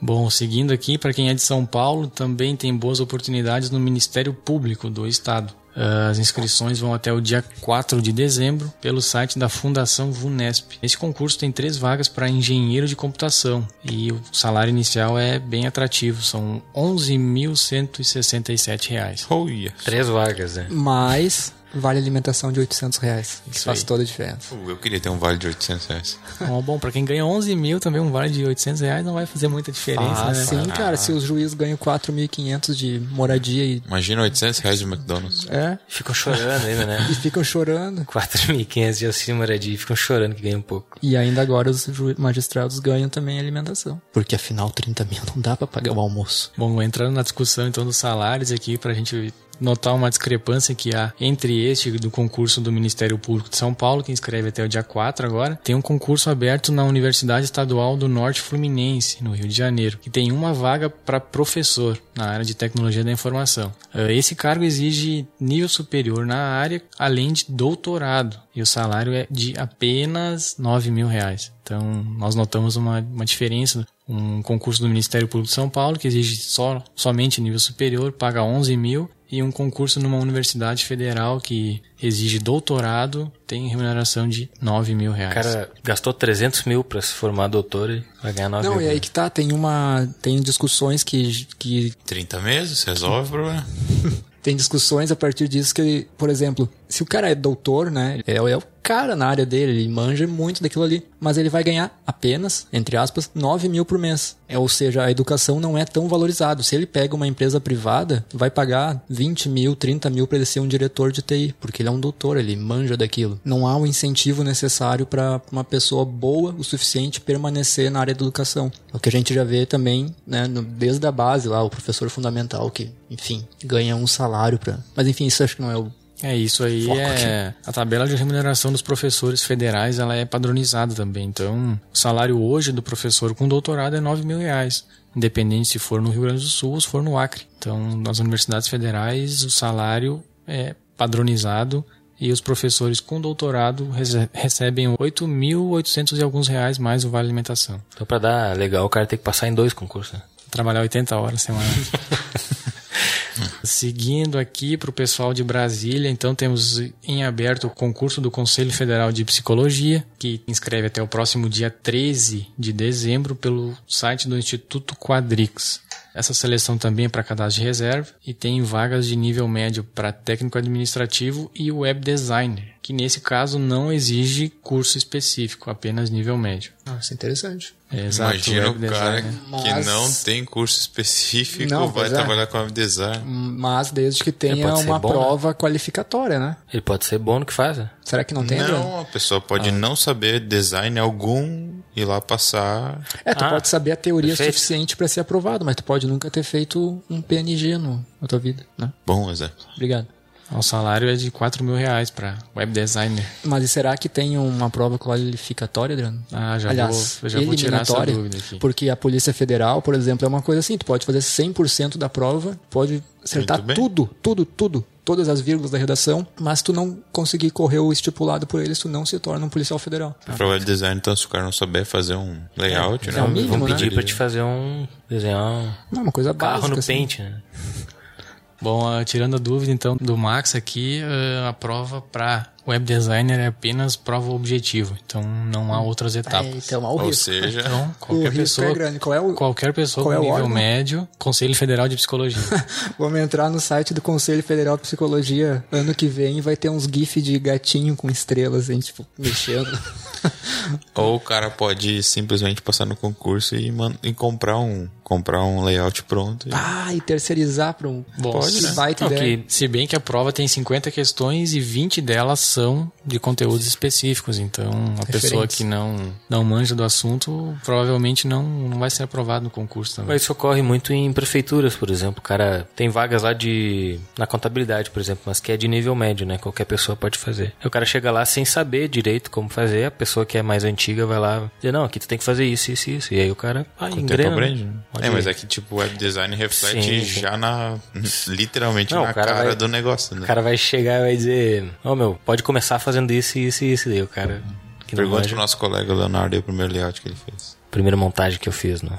Bom, seguindo aqui, para quem é de São Paulo, também tem boas oportunidades no Ministério Público do Estado. As inscrições vão até o dia 4 de dezembro pelo site da Fundação VUNESP. Esse concurso tem três vagas para engenheiro de computação e o salário inicial é bem atrativo, são 11.167 reais. Oh, yes. Três vagas, né? Mas vale alimentação de 800 reais. Isso Isso faz aí. toda a diferença. Uh, eu queria ter um vale de 800 reais. Bom, bom para quem ganha 11 mil também um vale de 800 reais não vai fazer muita diferença, Ah, né? sim, cara. Se os juízes ganham 4.500 de moradia e, Imagina 800 reais de McDonald's. é, Ficam chorando ainda, né? e ficam chorando. 4.500 de auxílio moradia e ficam chorando que ganham um pouco. E ainda agora os magistrados ganham também alimentação. Porque afinal 30 mil não dá pra pagar o almoço. Bom, entrando na discussão então dos salários aqui, para a gente notar uma discrepância que há entre este do concurso do Ministério Público de São Paulo, que inscreve até o dia 4 agora, tem um concurso aberto na Universidade Estadual do Norte Fluminense, no Rio de Janeiro, que tem uma vaga para professor na área de tecnologia da informação. Eh, Esse cargo exige nível superior na área, além de doutorado, e o salário é de apenas 9 mil reais. Então, nós notamos uma, uma diferença um concurso do Ministério Público de São Paulo que exige só, somente nível superior, paga 11 mil, e um concurso numa universidade federal que exige doutorado tem remuneração de 9 mil O reais. cara gastou 300 mil pra se formar doutor e vai ganhar 9 Não, mil. e aí que tá, tem uma. Tem discussões que. que 30 meses, resolve o problema. tem discussões a partir disso que, por exemplo, se o cara é doutor, né? É, é o cara na área dele, ele manja muito daquilo ali. Mas ele vai ganhar apenas, entre aspas, 9 mil por mês. É, ou seja, a educação não é tão valorizada. Se ele pega uma empresa privada, vai pagar 20 mil, 30 mil para ele ser um diretor de TI, porque ele é um doutor, ele manja daquilo. Não há o incentivo necessário para uma pessoa boa o suficiente permanecer na área da educação. É o que a gente já vê também, né, no- desde a base lá, o professor fundamental que, enfim, ganha um salário para. Mas enfim, isso acho que não é o É isso aí Foco é a tabela de remuneração dos professores federais ela é padronizada também. Então o salário hoje do professor com doutorado é 9 mil reais, independente se for no Rio Grande do Sul ou se for no Acre. Então nas universidades federais o salário é padronizado e os professores com doutorado rece- recebem 8.800 e alguns reais mais o vale alimentação. Então pra dar legal, o cara tem que passar em dois concursos, né? Trabalhar 80 horas semanais. Seguindo aqui para o pessoal de Brasília, então temos em aberto o concurso do Conselho Federal de Psicologia, que inscreve até o próximo dia 13 de dezembro pelo site do Instituto Quadrix. Essa seleção também é para cadastro de reserva e tem vagas de nível médio para técnico administrativo e web designer, que nesse caso não exige curso específico, apenas nível médio. Nossa, interessante. É, Exato, Imagina web o cara designer. que Mas- não tem curso específico Não, vai é. trabalhar com web design. Mas desde que tenha uma bom, né? prova qualificatória, né? Ele pode ser bom no que faz, né? Será que não tem, Adriano? Não, a pessoa pode não saber design algum e lá passar. É, tu Ah, pode saber a teoria perfeito. suficiente pra ser aprovado, mas tu pode nunca ter feito um PNG no, na tua vida, né? Bom exemplo. Obrigado. O salário é de 4 mil reais para web designer. Mas e será que tem uma prova qualificatória, Adriano? Ah, já Aliás, vou, já vou tirar essa eliminatória, dúvida aqui. porque a Polícia Federal, por exemplo, é uma coisa assim, tu pode fazer 100% da prova, pode acertar tudo, tudo, tudo, todas as vírgulas da redação, mas tu não conseguir correr o estipulado por eles, tu não se torna um policial federal. Pra web design, então, se o cara não souber fazer um layout, né? é o mínimo, Vão né? pedir pra te fazer um. desenhar um Não, uma coisa carro básica. no assim. pente, né? Bom, ah, tirando a dúvida então do Max aqui, ah, a prova para web designer é apenas prova objetiva, então não há outras É, etapas. então, há o Ou risco. seja, Então, o qualquer risco pessoa, é grande. Qual é o... qualquer pessoa qual é nível órgão? médio, Conselho Federal de Psicologia. Vamos entrar no site do Conselho Federal de Psicologia ano que vem e vai ter uns gifs de gatinho com estrelas, hein, tipo, mexendo. ou o cara pode simplesmente passar no concurso e, e comprar um comprar um layout pronto. e- ah, e terceirizar pra um... Bom, Pode, se- né? Não, que, se bem que a prova tem 50 questões e 20 delas de conteúdos específicos, então a pessoa que não, não manja do assunto provavelmente não, não vai ser aprovado no concurso também. Mas isso ocorre muito em prefeituras, por exemplo. O cara tem vagas lá de. na contabilidade, por exemplo, mas que é de nível médio, né? Qualquer pessoa pode fazer. Aí o cara chega lá sem saber direito como fazer, a pessoa que é mais antiga vai lá dizer, não, aqui tu tem que fazer isso, isso, isso. E aí o cara, ah, engrena. né? Pode É, mas é que tipo, web design reflete Sim, sim. já na. literalmente Não, na o cara cara vai- do negócio, né? O cara vai chegar e vai dizer, ô meu, pode começar fazendo isso, isso e isso. Daí o cara manja, pro nosso colega Leonardo aí o primeiro layout que ele fez. primeira montagem que eu fiz, né?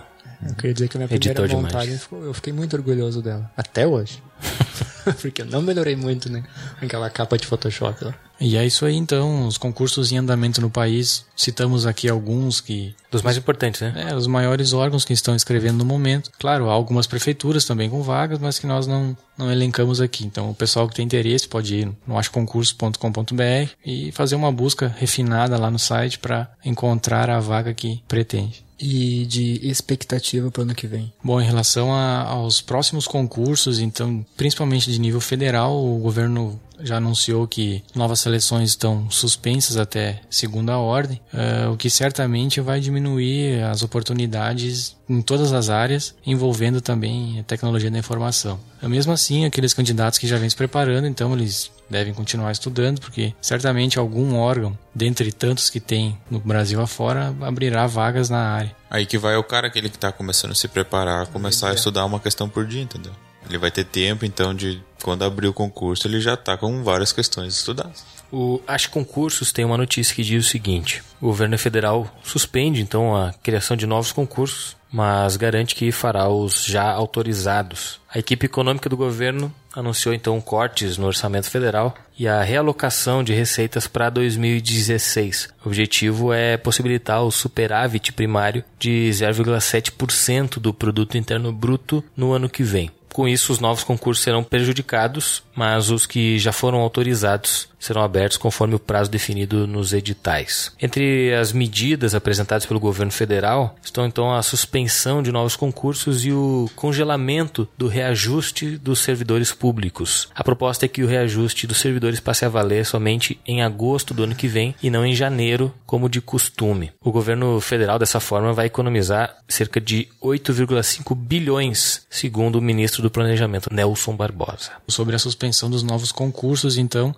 Eu queria dizer que a minha Editor primeira de montagem, ficou- eu fiquei muito orgulhoso dela. Até hoje. Porque eu não melhorei muito, né? Aquela capa de Photoshop lá. E é isso aí então, os concursos em andamento no país. Citamos aqui alguns que. Dos mais importantes, né? É, os maiores órgãos que estão escrevendo no momento. Claro, há algumas prefeituras também com vagas, mas que nós não, não elencamos aqui. Então, o pessoal que tem interesse pode ir no achoconcurso.com.br e fazer uma busca refinada lá no site para encontrar a vaga que pretende. E de expectativa pro ano que vem. Bom, em relação a- aos próximos concursos, então, principalmente de nível federal, o governo já anunciou que novas seleções estão suspensas até segunda ordem, eh, o que certamente vai diminuir as oportunidades em todas as áreas, envolvendo também a tecnologia da informação. Mesmo assim, aqueles candidatos que já vêm se preparando, então eles devem continuar estudando, porque certamente algum órgão, dentre tantos que tem no Brasil afora, abrirá vagas na área. Aí que vai o cara, aquele que tá começando a se preparar, começar a estudar uma questão por dia, entendeu? Ele vai ter tempo, então, de quando abrir o concurso, ele já tá com várias questões estudadas. O Acho Concursos tem uma notícia que diz o seguinte: o governo federal suspende então a criação de novos concursos, mas garante que fará os já autorizados. A equipe econômica do governo anunciou então cortes no orçamento federal e a realocação de receitas para 2016. O objetivo é possibilitar o superávit primário de 0,7% do produto interno bruto no ano que vem. Com isso, os novos concursos serão prejudicados, mas os que já foram autorizados serão abertos conforme o prazo definido nos editais. Entre as medidas apresentadas pelo governo federal estão então a suspensão de novos concursos e o congelamento do reajuste dos servidores públicos. A proposta é que o reajuste dos servidores passe a valer somente em agosto do ano que vem e não em janeiro, como de costume. O governo federal dessa forma vai economizar cerca de 8,5 bilhões, segundo o ministro do Planejamento, Nelson Barbosa. Sobre a suspensão dos novos concursos, então,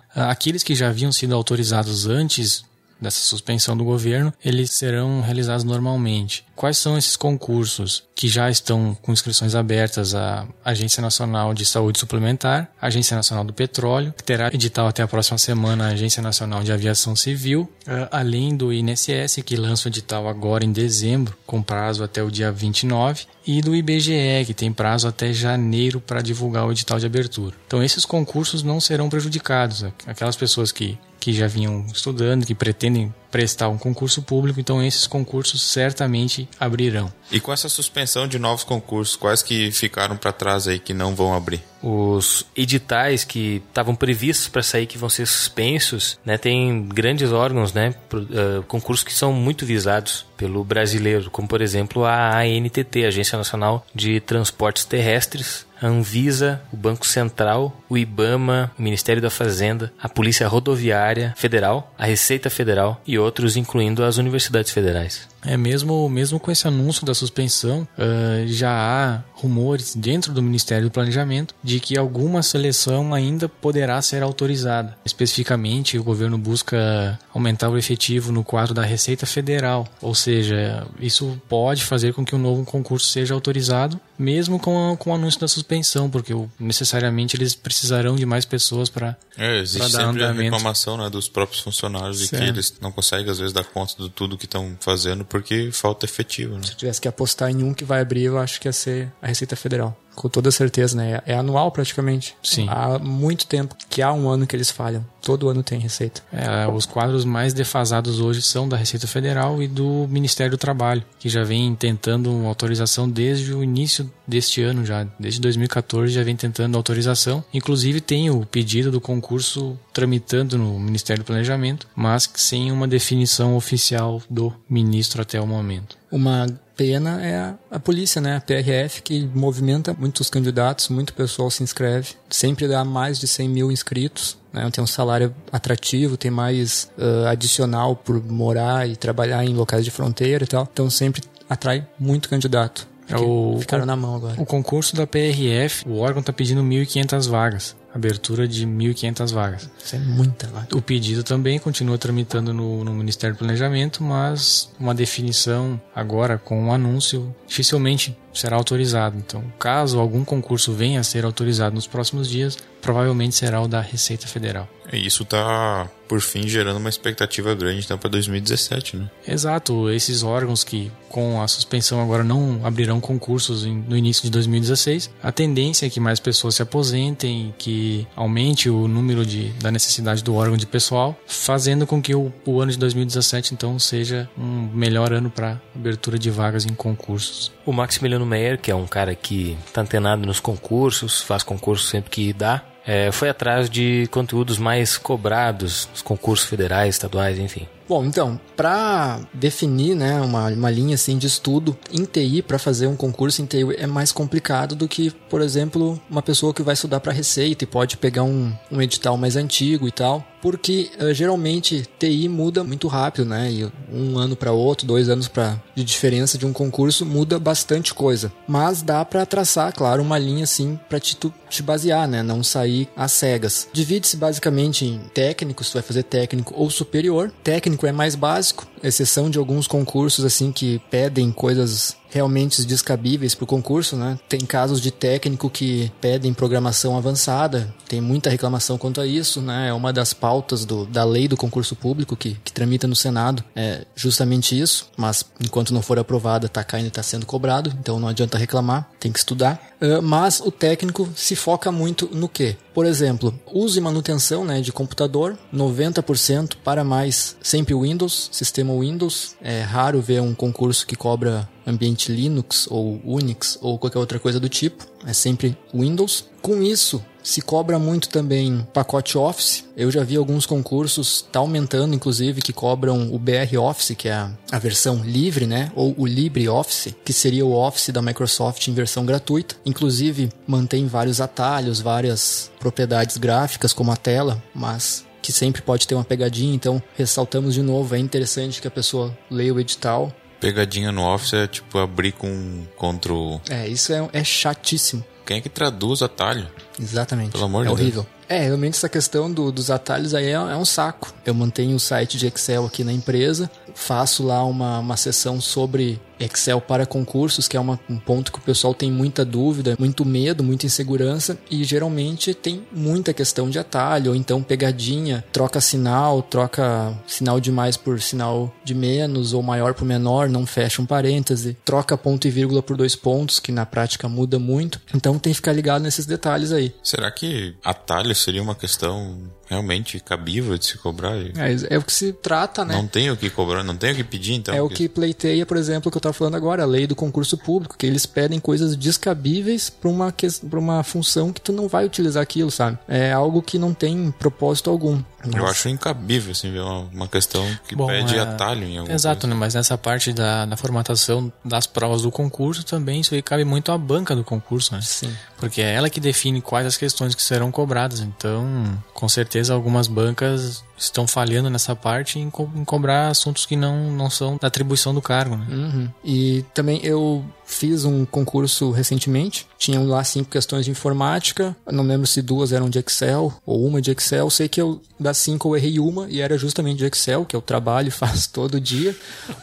aqueles que já haviam sido autorizados antes dessa suspensão do governo, eles serão realizados normalmente. Quais são esses concursos que já estão com inscrições abertas à Agência Nacional de Saúde Suplementar, Agência Nacional do Petróleo, que terá edital até a próxima semana a Agência Nacional de Aviação Civil, além do INSS, que lança o edital agora em dezembro, com prazo até o dia 29, e do IBGE, que tem prazo até janeiro para divulgar o edital de abertura. Então esses concursos não serão prejudicados. Aquelas pessoas que, que já vinham estudando, que pretendem prestar um concurso público, então esses concursos certamente abrirão. E com essa suspensão de novos concursos, quais que ficaram para trás aí que não vão abrir? Os editais que estavam previstos para sair que vão ser suspensos, né, tem grandes órgãos, né, pro, uh, concursos que são muito visados pelo brasileiro, como por exemplo a ANTT, Agência Nacional de Transportes Terrestres, a Anvisa, o Banco Central, o IBAMA, o Ministério da Fazenda, a Polícia Rodoviária Federal, a Receita Federal e outros, incluindo as universidades federais. É mesmo, mesmo com esse anúncio da suspensão, uh, já há rumores dentro do Ministério do Planejamento de que alguma seleção ainda poderá ser autorizada. Especificamente, o governo busca aumentar o efetivo no quadro da Receita Federal, ou seja, isso pode fazer com que um novo concurso seja autorizado, mesmo com, a, com o anúncio da suspensão, porque necessariamente eles precisarão de mais pessoas para É, existe sempre a reclamação né, dos próprios funcionários de que eles não conseguem às vezes dar conta de tudo que estão fazendo porque falta efetivo. Né? Se eu tivesse que apostar em um que vai abrir, eu acho que ia ser a Receita Federal. Com toda certeza, né? É anual praticamente. Sim. Há muito tempo que há um ano que eles falham. Todo ano tem receita. É, os quadros mais defasados hoje são da Receita Federal e do Ministério do Trabalho, que já vem tentando uma autorização desde o início deste ano já, desde 2014 já vem tentando autorização. Inclusive tem o pedido do concurso tramitando no Ministério do Planejamento, mas sem uma definição oficial do ministro até o momento. Uma pena é a, a, polícia, né? A PRF, que movimenta muitos candidatos, muito pessoal se inscreve. Sempre dá mais de 100 mil inscritos. Né? Tem um salário atrativo, tem mais uh, adicional por morar e trabalhar em locais de fronteira e tal. Então sempre atrai muito candidato. O, ficaram na mão agora. O concurso da PRF, o órgão está pedindo 1.500 vagas. Abertura de 1.500 vagas. Isso é muita vaga. O pedido também continua tramitando no, no, Ministério do Planejamento, mas uma definição agora com um anúncio dificilmente será autorizado. Então, caso algum concurso venha a ser autorizado nos próximos dias, provavelmente será o da Receita Federal. E isso tá, por fim, gerando uma expectativa grande então, para 2017, né? Exato, esses órgãos que com a suspensão agora não abrirão concursos no início de 2016, a tendência é que mais pessoas se aposentem, que aumente o número de, da necessidade do órgão de pessoal, fazendo com que o, o ano de 2017 então seja um melhor ano para abertura de vagas em concursos. O Maximiliano Meyer, que é um cara que está antenado nos concursos, faz concurso sempre que dá, é, foi atrás de conteúdos mais cobrados nos concursos federais, estaduais, enfim. Bom, então, para definir né, uma, uma linha assim, de estudo em TI, para fazer um concurso em TI é mais complicado do que, por exemplo, uma pessoa que vai estudar para Receita e pode pegar um, um edital mais antigo e tal. Porque uh, geralmente TI muda muito rápido, né? E um ano para outro, dois anos pra, de diferença de um concurso muda bastante coisa. Mas dá para traçar, claro, uma linha assim para te, te basear, né? Não sair às cegas. Divide-se basicamente em técnico, se vai fazer técnico ou superior. Técnico técnico é mais básico, exceção de alguns concursos assim que pedem coisas realmente descabíveis para o concurso, né? Tem casos de técnico que pedem programação avançada, tem muita reclamação quanto a isso, né? É uma das pautas do, da lei do concurso público que, que tramita no Senado, é justamente isso, mas enquanto não for aprovada, está caindo está sendo cobrado, então não adianta reclamar, tem que estudar. Uh, mas o técnico se foca muito no que? Por exemplo, uso e manutenção né, de computador, 90% para mais sempre Windows, sistema Windows. É raro ver um concurso que cobra ambiente Linux ou Unix ou qualquer outra coisa do tipo. É sempre Windows. Com isso, se cobra muito também pacote Office. Eu já vi alguns concursos, tá aumentando inclusive, que cobram o BR Office, que é a, a versão livre, né? Ou o LibreOffice, que seria o Office da Microsoft em versão gratuita. Inclusive, mantém vários atalhos, várias propriedades gráficas, como a tela, mas que sempre pode ter uma pegadinha, então ressaltamos de novo, é interessante que a pessoa leia o edital, Pegadinha no Office é tipo abrir com Ctrl. É, isso é, é chatíssimo. Quem é que traduz atalho? Exatamente. Pelo amor é de horrível. Deus. É, realmente essa questão do, dos atalhos aí é, é, um saco. Eu mantenho o site de Excel aqui na empresa, faço lá uma, uma sessão sobre Excel para concursos, que é uma, um ponto que o pessoal tem muita dúvida, muito medo, muita insegurança e geralmente tem muita questão de atalho, ou então pegadinha, troca sinal, troca sinal de mais por sinal de menos ou maior por menor, não fecha um parêntese, troca ponto e vírgula por dois pontos, que na prática muda muito. Então tem que ficar ligado nesses detalhes aí. Será que atalho seria uma questão realmente cabível de se cobrar? É, é o que se trata, né? Não tem o que cobrar, não tem o que pedir, então. É o que pleiteia, por exemplo, que eu estava falando agora, a lei do concurso público, que eles pedem coisas descabíveis para uma, pra uma função que tu não vai utilizar aquilo, sabe? É algo que não tem propósito algum. Eu acho incabível, assim, ver uma, uma questão que Bom, pede é... atalho em algum Exato, coisa. né? Mas nessa parte da, da formatação das provas do concurso também isso aí cabe muito à banca do concurso, né? Sim. Porque é ela que define quais as questões que serão cobradas. Então, com certeza, algumas bancas estão falhando nessa parte em, co em, cobrar assuntos que não, não são da atribuição do cargo. Né? Uhum. E também eu fiz um concurso recentemente, tinham lá cinco questões de informática, não lembro se duas eram de Excel ou uma de Excel, sei que eu das cinco eu errei uma e era justamente de Excel, que eu trabalho e faço todo dia,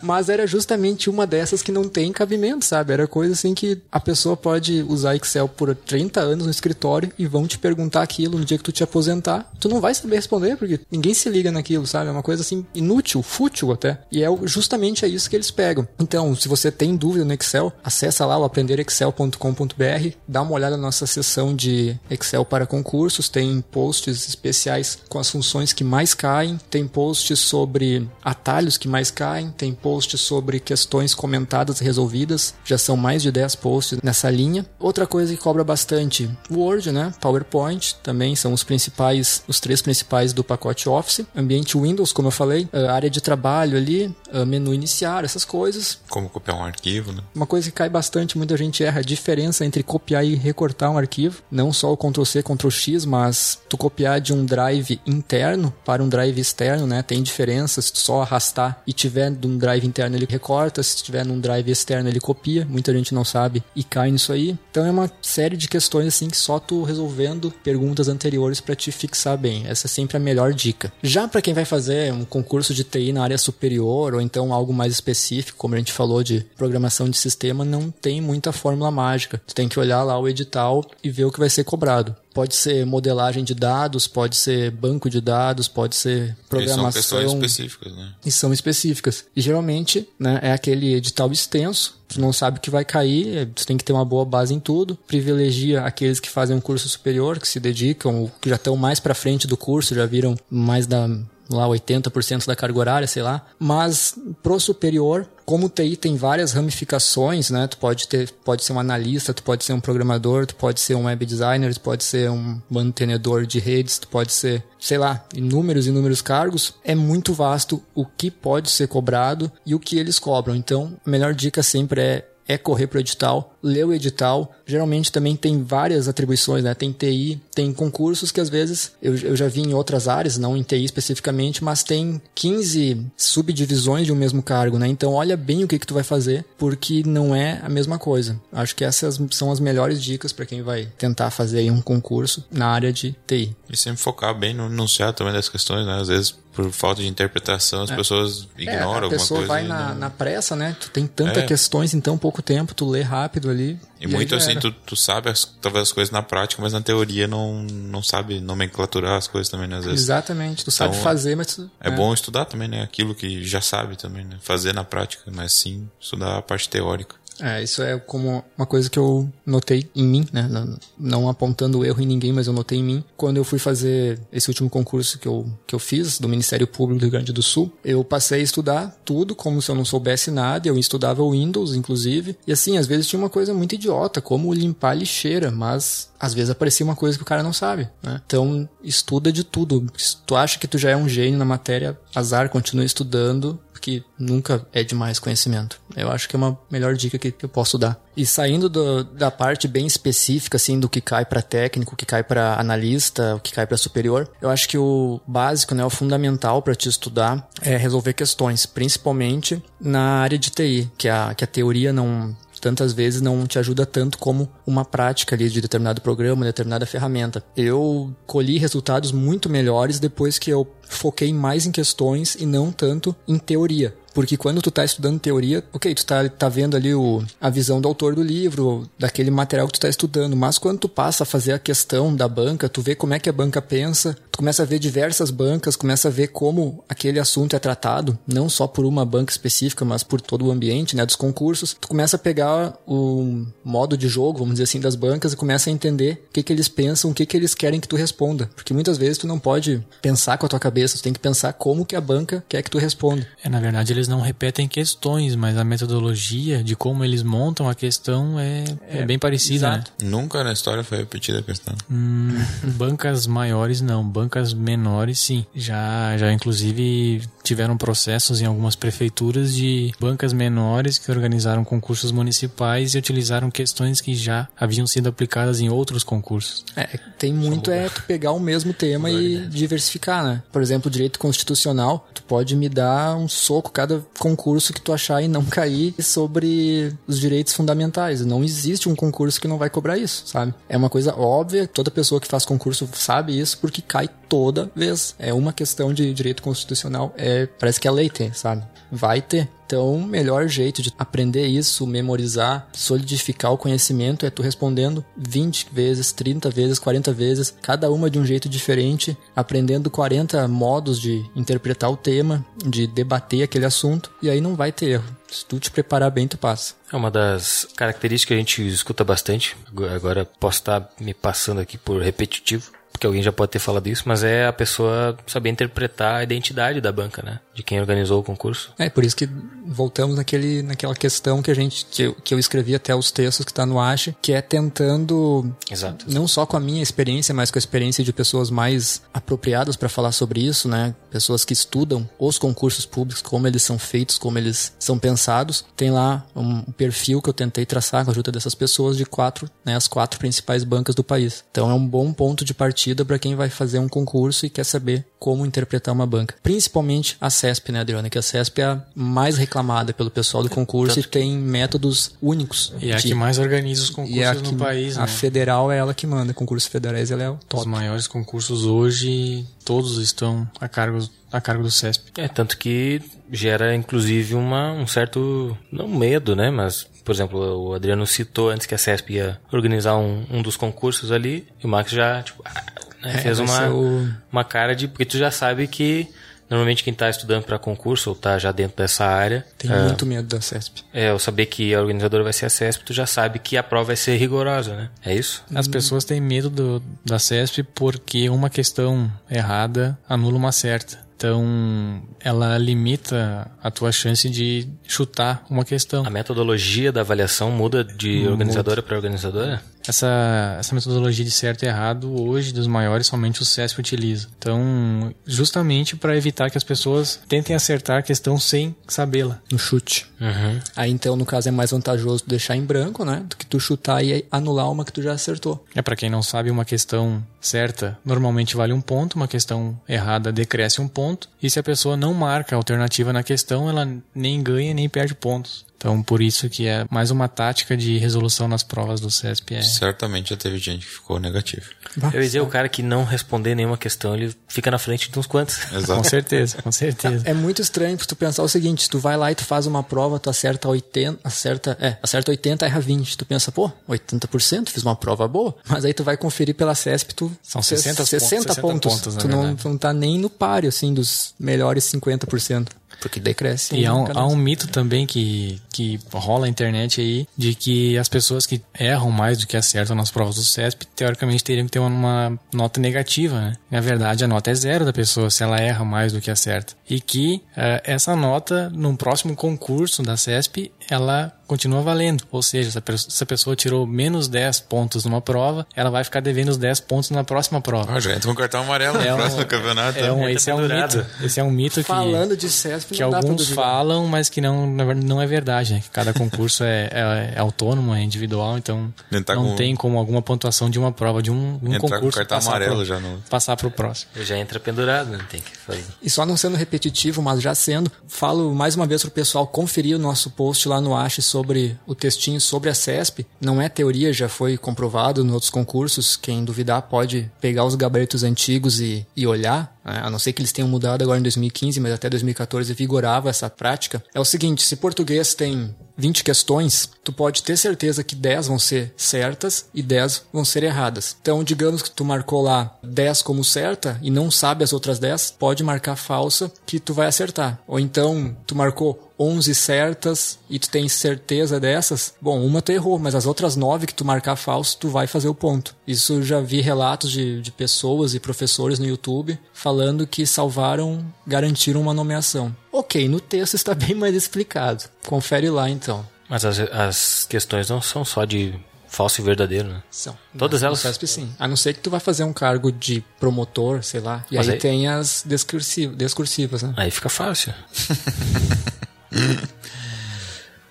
mas era justamente uma dessas que não tem cabimento, sabe? Era coisa assim que a pessoa pode usar Excel por 30 anos no escritório e vão te perguntar aquilo no dia que tu te aposentar, tu não vai saber responder porque ninguém se se liga naquilo, sabe? É uma coisa assim inútil, fútil até. E é justamente é isso que eles pegam. Então, se você tem dúvida no Excel, acessa lá o aprenderexcel.com.br, dá uma olhada na nossa seção de Excel para concursos, tem posts especiais com as funções que mais caem, tem posts sobre atalhos que mais caem, tem posts sobre questões comentadas e resolvidas, já são mais de 10 posts nessa linha. Outra coisa que cobra bastante, Word, né? PowerPoint, também são os principais, os três principais do pacote Office Office, ambiente Windows, como eu falei, área de trabalho ali, menu iniciar, essas coisas. Como copiar um arquivo, né? Uma coisa que cai bastante, muita gente erra, a diferença entre copiar e recortar um arquivo. Não só o Ctrl-C, Ctrl-X, mas tu copiar de um drive interno para um drive externo, né? Tem diferença, se tu só arrastar e tiver num drive interno ele recorta, se tiver num drive externo ele copia. Muita gente não sabe e cai nisso aí. Então é uma série de questões assim que só tu resolvendo perguntas anteriores para te fixar bem. Essa é sempre a melhor dica. Já para quem vai fazer um concurso de TI na área superior ou então algo mais específico, como a gente falou de programação de sistema, não tem muita fórmula mágica. Tu tem que olhar lá o edital e ver o que vai ser cobrado. pode ser modelagem de dados, pode ser banco de dados, pode ser programação. E são questões específicas, né? E são específicas. E geralmente, né, é aquele edital extenso, tu não sabe o que vai cair, tu tem que ter uma boa base em tudo. Privilegia aqueles que fazem um curso superior, que se dedicam, que já estão mais para frente do curso, já viram mais da lá 80% da carga horária, sei lá. Mas pro superior, como o TI tem várias ramificações, né? Tu pode ter, pode ser um analista, tu pode ser um programador, tu pode ser um web designer, tu pode ser um mantenedor de redes, tu pode ser, sei lá, inúmeros, inúmeros cargos. É muito vasto o que pode ser cobrado e o que eles cobram. Então, a melhor dica sempre é é correr para o edital, ler o edital. Geralmente também tem várias atribuições, né? Tem TI, tem concursos que às vezes eu, eu já vi em outras áreas, não em TI especificamente, mas tem 15 subdivisões de um mesmo cargo, né? Então olha bem o que, que tu vai fazer, porque não é a mesma coisa. Acho que essas são as melhores dicas para quem vai tentar fazer um concurso na área de TI. E sempre focar bem no enunciado também das questões, né? Às vezes por falta de interpretação, as é. pessoas ignoram é, alguma coisa. A pessoa vai na, não... na pressa, né? Tu tem tanta é. questões em tão pouco tempo, tu lê rápido ali. E, e muito assim, tu, tu sabe as, talvez as coisas na prática, mas na teoria não, não sabe nomenclaturar as coisas também, né? Às vezes. Exatamente, tu sabe então, fazer, mas tu, É, é bom estudar também, né? Aquilo que já sabe também, né? Fazer na prática, mas sim estudar a parte teórica. É, isso é como uma coisa que eu notei em mim, né? Não, não apontando erro em ninguém, mas eu notei em mim. Quando eu fui fazer esse último concurso que eu, que eu fiz, do Ministério Público do Rio Grande do Sul, eu passei a estudar tudo como se eu não soubesse nada. Eu estudava Windows, inclusive. E assim, às vezes tinha uma coisa muito idiota, como limpar lixeira, mas às vezes aparecia uma coisa que o cara não sabe, né? Então, estuda de tudo. Se tu acha que tu já é um gênio na matéria, azar, continua estudando, que nunca é demais conhecimento. Eu acho que é uma melhor dica que, eu posso dar. E saindo do, da parte bem específica, assim, do que cai para técnico, o que cai para analista, o que cai para superior, eu acho que o básico, né, o fundamental para te estudar é resolver questões, principalmente na área de TI, que a, que a teoria não tantas vezes não te ajuda tanto como uma prática ali de determinado programa, determinada ferramenta. Eu colhi resultados muito melhores depois que eu foquei mais em questões e não tanto em teoria. Porque quando tu tá estudando teoria, ok, tu tá, tá vendo ali o, a visão do autor do livro, daquele material que tu tá estudando, mas quando tu passa a fazer a questão da banca, tu vê como é que a banca pensa, tu começa a ver diversas bancas, começa a ver como aquele assunto é tratado, não só por uma banca específica, mas por todo o ambiente, né, dos concursos, tu começa a pegar o modo de jogo, vamos dizer assim, das bancas e começa a entender o que que eles pensam, o que que eles querem que tu responda. Porque muitas vezes tu não pode pensar com a tua cabeça, tu tem que pensar como que a banca quer que tu responda. É, na verdade, eles não repetem questões, mas a metodologia de como eles montam a questão é, é, é bem parecida, né? Nunca na história foi repetida a questão. Hum, bancas maiores não, bancas menores sim. Já, já inclusive tiveram processos em algumas prefeituras de bancas menores que organizaram concursos municipais e utilizaram questões que já haviam sido aplicadas em outros concursos. É, tem muito é tu pegar o mesmo tema e diversificar, né? Por exemplo, direito constitucional, tu pode me dar um soco cada cada concurso que tu achar e não cair sobre os direitos fundamentais. Não existe um concurso que não vai cobrar isso, sabe? É uma coisa óbvia, toda pessoa que faz concurso sabe isso porque cai toda vez. É uma questão de direito constitucional, é, parece que é lei tem, sabe? Vai ter. Então, o melhor jeito de aprender isso, memorizar, solidificar o conhecimento é tu respondendo 20 vezes, 30 vezes, 40 vezes, cada uma de um jeito diferente, aprendendo 40 modos de interpretar o tema, de debater aquele assunto, e aí não vai ter erro. Se tu te preparar bem, tu passa. É uma das características que a gente escuta bastante. Agora posso estar me passando aqui por repetitivo, porque alguém já pode ter falado isso, mas é a pessoa saber interpretar a identidade da banca, né? De quem organizou o concurso. É, por isso que voltamos naquele, naquela questão que a gente, que eu, que eu escrevi até os textos que está no Ache, que é tentando, Exato. não só com a minha experiência, mas com a experiência de pessoas mais apropriadas para falar sobre isso, né? Pessoas que estudam os concursos públicos, como eles são feitos, como eles são pensados. Tem lá um perfil que eu tentei traçar com a ajuda dessas pessoas de quatro, né? As quatro principais bancas do país. Então é um bom ponto de partida partida para quem vai fazer um concurso e quer saber como interpretar uma banca. Principalmente a CESP, né, Adriana? Que a CESP é a mais reclamada pelo pessoal do concurso e tem métodos únicos. E é a que mais organiza os e concursos é a no país, A né? federal é ela que manda. Concursos federais ela é o Os top. maiores concursos hoje, todos estão a cargo, a cargo do CESP. É, tanto que gera inclusive uma, um certo, não medo, né? Mas, por exemplo, o Adriano citou antes que a CESP ia organizar um, um dos concursos ali, e o Max já, tipo, ah, É, fez uma, o- uma cara de. Porque tu já sabe que normalmente quem tá estudando para concurso ou tá já dentro dessa área. Tem ah, muito medo da CESP. É, eu saber que a organizadora vai ser a CESP, tu já sabe que a prova vai ser rigorosa, né? É isso? As pessoas têm medo do, da CESP porque uma questão errada anula uma certa. Então, ela limita a tua chance de chutar uma questão. A metodologia da avaliação muda de organizadora para organizadora? Essa, essa metodologia de certo e errado, hoje, dos maiores, somente o CESP utiliza. Então, justamente para evitar que as pessoas tentem acertar a questão sem sabê-la. No chute. Uhum. Aí então, no caso, é mais vantajoso tu deixar em branco, né? Do que tu chutar e anular uma que tu já acertou. É para quem não sabe, uma questão certa normalmente vale um ponto, uma questão errada decresce um ponto, e se a pessoa não marca a alternativa na questão, ela nem ganha nem perde pontos. Então, por isso que é mais uma tática de resolução nas provas do CESP. É. Certamente já teve gente que ficou negativo. Eu ia dizer, o cara que não responder nenhuma questão, ele fica na frente de uns quantos. Com Exato. certeza, com certeza. É muito estranho tu pensar o seguinte, tu vai lá e tu faz uma prova, tu acerta 80, acerta, é, acerta 80, erra 20. Tu pensa, pô, 80%, fiz uma prova boa. Mas aí tu vai conferir pela CESP, tu São fez 60 pontos, 60 60 pontos. pontos, na tu, não, não tá nem no páreo, assim, dos melhores 50%. Porque decresce. E há um, há um mito também que, que rola na internet aí de que as pessoas que erram mais do que acertam nas provas do CESP, teoricamente teriam que ter uma, uma nota negativa, né? Na verdade, a nota é zero da pessoa se ela erra mais do que acerta. E que eh, essa nota, num próximo concurso da CESP, ela continua valendo. Ou seja, se a, pe- se a pessoa tirou menos 10 pontos numa prova, ela vai ficar devendo os 10 pontos na próxima prova. Ah, já entra um cartão amarelo É no um- próximo campeonato. É um, Entra esse é um mito. Esse é um mito que Falando de CESP, que não alguns falam, mas que não, não é verdade, né? Que cada concurso é, é, é autônomo, é individual, então Entrar não com- tem como alguma pontuação de uma prova, de um, um Entrar com concurso cartão passar amarelo pro, já no. passar pro próximo. Ele já entra pendurado, né? Tem que fazer. E só não sendo repetitivo, mas já sendo, falo mais uma vez pro pessoal conferir o nosso post lá no Ache sobre o textinho sobre a CESP. Não é teoria, já foi comprovado em outros concursos. Quem duvidar pode pegar os gabaritos antigos e, e olhar. Né? A não ser que eles tenham mudado agora em 2015, mas até 2014 vigorava essa prática. É o seguinte, se português tem 20 questões, tu pode ter certeza que 10 vão ser certas e 10 vão ser erradas. Então, digamos que tu marcou lá 10 como certa e não sabe as outras 10, pode marcar falsa que tu vai acertar. Ou então, tu marcou 11 certas e tu tem certeza dessas, bom, uma tu errou, mas as outras 9 que tu marcar falso, tu vai fazer o ponto. Isso eu já vi relatos de, de pessoas e professores no YouTube falando que salvaram, garantiram uma nomeação. Ok, no texto está bem mais explicado. Confere lá então. Mas as, as questões não são só de falso e verdadeiro, né? São. Todas No elas? CESP, sim. A não ser que tu vai fazer um cargo de promotor, sei lá. E aí, aí- tem as discursivas, discursivas, né? Aí fica fácil.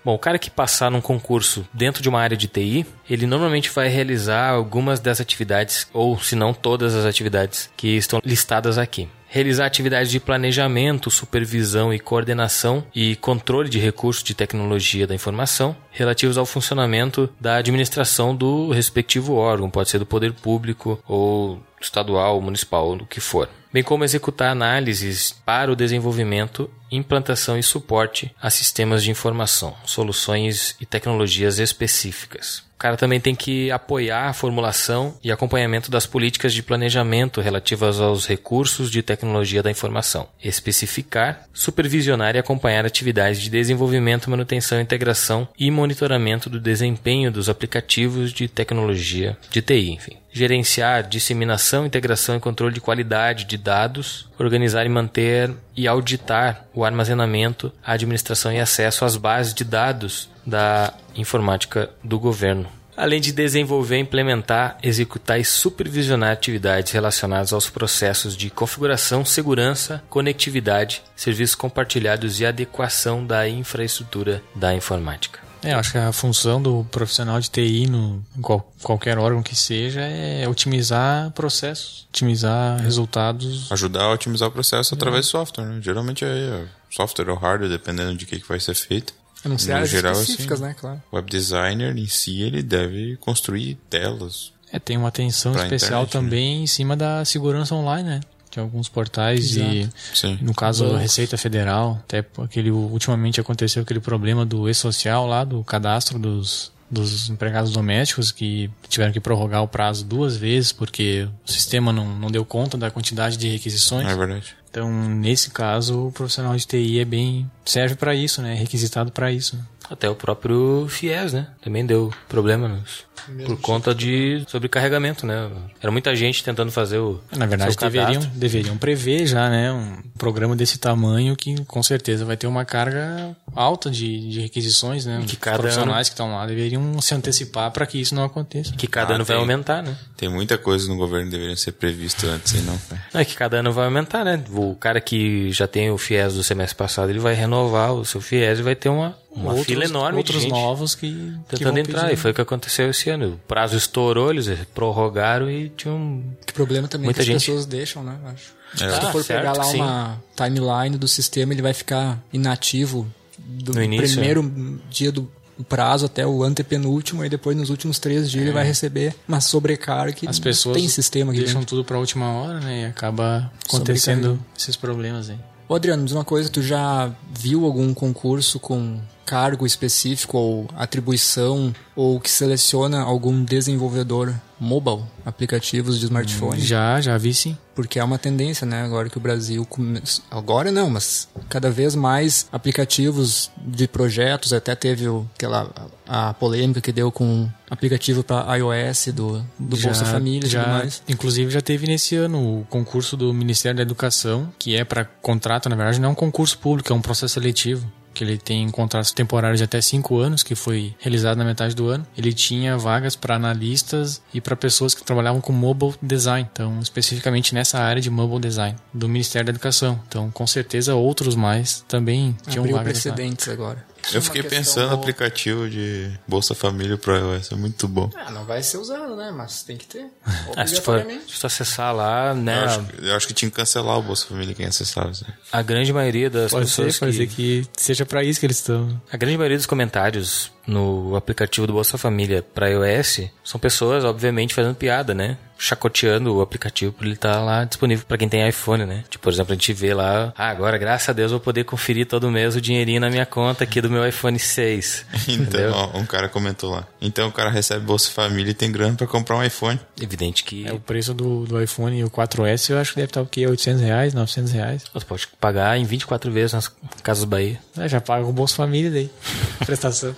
Bom, o cara que passar num concurso dentro de uma área de TI, ele normalmente vai realizar algumas das atividades, ou se não todas as atividades que estão listadas aqui. Realizar atividades de planejamento, supervisão e coordenação e controle de recursos de tecnologia da informação relativos ao funcionamento da administração do respectivo órgão, pode ser do poder público ou estadual, municipal, do que for. Bem como executar análises para o desenvolvimento, implantação e suporte a sistemas de informação, soluções e tecnologias específicas. O cara também tem que apoiar a formulação e acompanhamento das políticas de planejamento relativas aos recursos de tecnologia da informação, especificar, supervisionar e acompanhar atividades de desenvolvimento, manutenção, integração e monitoramento do desempenho dos aplicativos de tecnologia de TI, enfim gerenciar disseminação, integração e controle de qualidade de dados, organizar e manter e auditar o armazenamento, a administração e acesso às bases de dados da informática do governo. Além de desenvolver, implementar, executar e supervisionar atividades relacionadas aos processos de configuração, segurança, conectividade, serviços compartilhados e adequação da infraestrutura da informática. É, eu acho que a função do profissional de TI no em qual, qualquer órgão que seja é otimizar processos, otimizar resultados. Ajudar a otimizar o processo através de software, né? Geralmente é software ou hardware, dependendo de que, que vai ser feito. A não ser áreas geral, específicas, assim, né? Claro. O web designer em si, ele deve construir telas. É, tem uma atenção especial internet, né? também em cima da segurança online, né? De alguns portais e Sim. no caso. Receita Federal, até aquele ultimamente aconteceu aquele problema do e-social lá do cadastro dos dos empregados domésticos que tiveram que prorrogar o prazo duas vezes porque o sistema não, não deu conta da quantidade de requisições. É verdade. Então, nesse caso, o profissional de TI é bem serve para isso, né? É requisitado para isso. Até o próprio FIES, né? Também deu problema nos- por conta de sobrecarregamento, né? Era muita gente tentando fazer o. Na verdade, deveriam, deveriam prever já, né? Um programa desse tamanho que com certeza vai ter uma carga alta de, de requisições, né? que Os cada profissionais que estão lá deveriam se antecipar para que isso não aconteça. Que cada Ah, ano vai tem. aumentar, né? Tem muita coisa no governo que deveria ser prevista antes, e não. Não, é que cada ano vai aumentar, né? O cara que já tem o FIES do semestre passado, ele vai renovar o seu FIES e vai ter uma, uma Outros- fila enorme Outros de gente novos que, que tentando vão entrar. pedir. E foi o que aconteceu esse ano. O prazo estourou, eles prorrogaram e tinha um... Que problema também Muita é que as gente. pessoas deixam, né? Acho. É. Se tu Ah, for certo, pegar lá sim. uma timeline do sistema, ele vai ficar inativo do No início, primeiro dia do prazo até o antepenúltimo e depois nos últimos três dias ele vai receber uma sobrecarga que As pessoas tem sistema aqui deixam dentro. tudo para a última hora, né? E acaba acontecendo esses problemas aí. Ô Adriano, diz uma coisa, tu já viu algum concurso com cargo específico ou atribuição ou que seleciona algum desenvolvedor mobile, aplicativos de smartphone? Já, já vi sim. Porque é uma tendência, né? Agora que o Brasil. come- Agora não, mas cada vez mais aplicativos de projetos. Até teve aquela a, polêmica que deu com aplicativo para iOS do, do Já- Bolsa Família e já, tudo mais. Inclusive já teve nesse ano o concurso do Ministério da Educação, que é para contrato, na verdade não é um concurso público, é um processo seletivo. Que ele tem contratos temporários de até cinco anos, que foi realizado na metade do ano. Ele tinha vagas para analistas e para pessoas que trabalhavam com mobile design. Então, especificamente nessa área de mobile design do Ministério da Educação. Então, com certeza outros mais também tinham Abriu vagas. precedentes agora. Eu fiquei pensando no aplicativo de Bolsa Família pro iOS, é muito bom. Ah, não vai ser usado, né? Mas tem que ter. Ah, se, tu for, se tu acessar lá, né? Eu acho, eu acho que tinha que cancelar o Bolsa Família quem acessava. Assim. A grande maioria das Pode ser, pessoas pode que... ser que seja para isso que eles estão. A grande maioria dos comentários no aplicativo do Bolsa Família para iOS são pessoas, obviamente, fazendo piada, né? Chacoteando o aplicativo para ele estar lá disponível para quem tem iPhone, né? Tipo, por exemplo, a gente vê lá, ah, agora, graças a Deus, eu vou poder conferir todo mês o dinheirinho na minha conta aqui do meu iPhone 6. Então, ó, um cara comentou lá. Então o cara recebe Bolsa Família e tem grana pra comprar um iPhone. Evidente que É, o preço do, do iPhone e o 4S eu acho que deve estar o quê? 800 reais, 900 reais. você pode pagar em 24 vezes nas Casas Bahia. É, já paga o Bolsa Família daí. Prestação.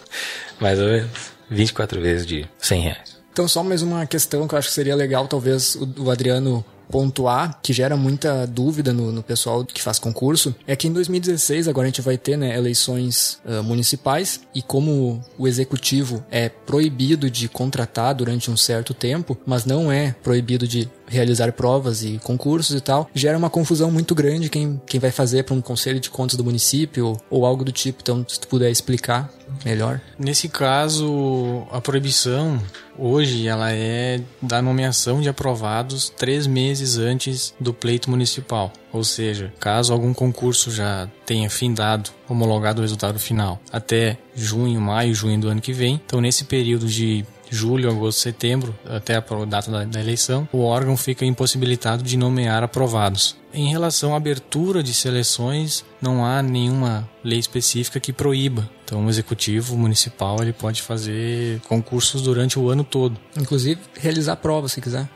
Mais ou menos. 24 vezes de 100 reais. Então, só mais uma questão que eu acho que seria legal, talvez, o, Adriano pontuar, que gera muita dúvida no, no pessoal que faz concurso, é que em 2016 agora a gente vai ter né, eleições ah, municipais e como o executivo é proibido de contratar durante um certo tempo, mas não é proibido de realizar provas e concursos e tal, gera uma confusão muito grande quem, quem vai fazer para um conselho de contas do município ou algo do tipo. Então, se tu puder explicar melhor. Nesse caso, a proibição hoje ela é da nomeação de aprovados três meses antes do pleito municipal. Ou seja, caso algum concurso já tenha findado, homologado o resultado final até junho, maio, junho do ano que vem, então nesse período de julho, agosto, setembro, até a data da, da eleição, o órgão fica impossibilitado de nomear aprovados. Em relação à abertura de seleções, não há nenhuma lei específica que proíba. Então, o executivo municipal ele pode fazer concursos durante o ano todo, Inclusive, realizar provas, se quiser.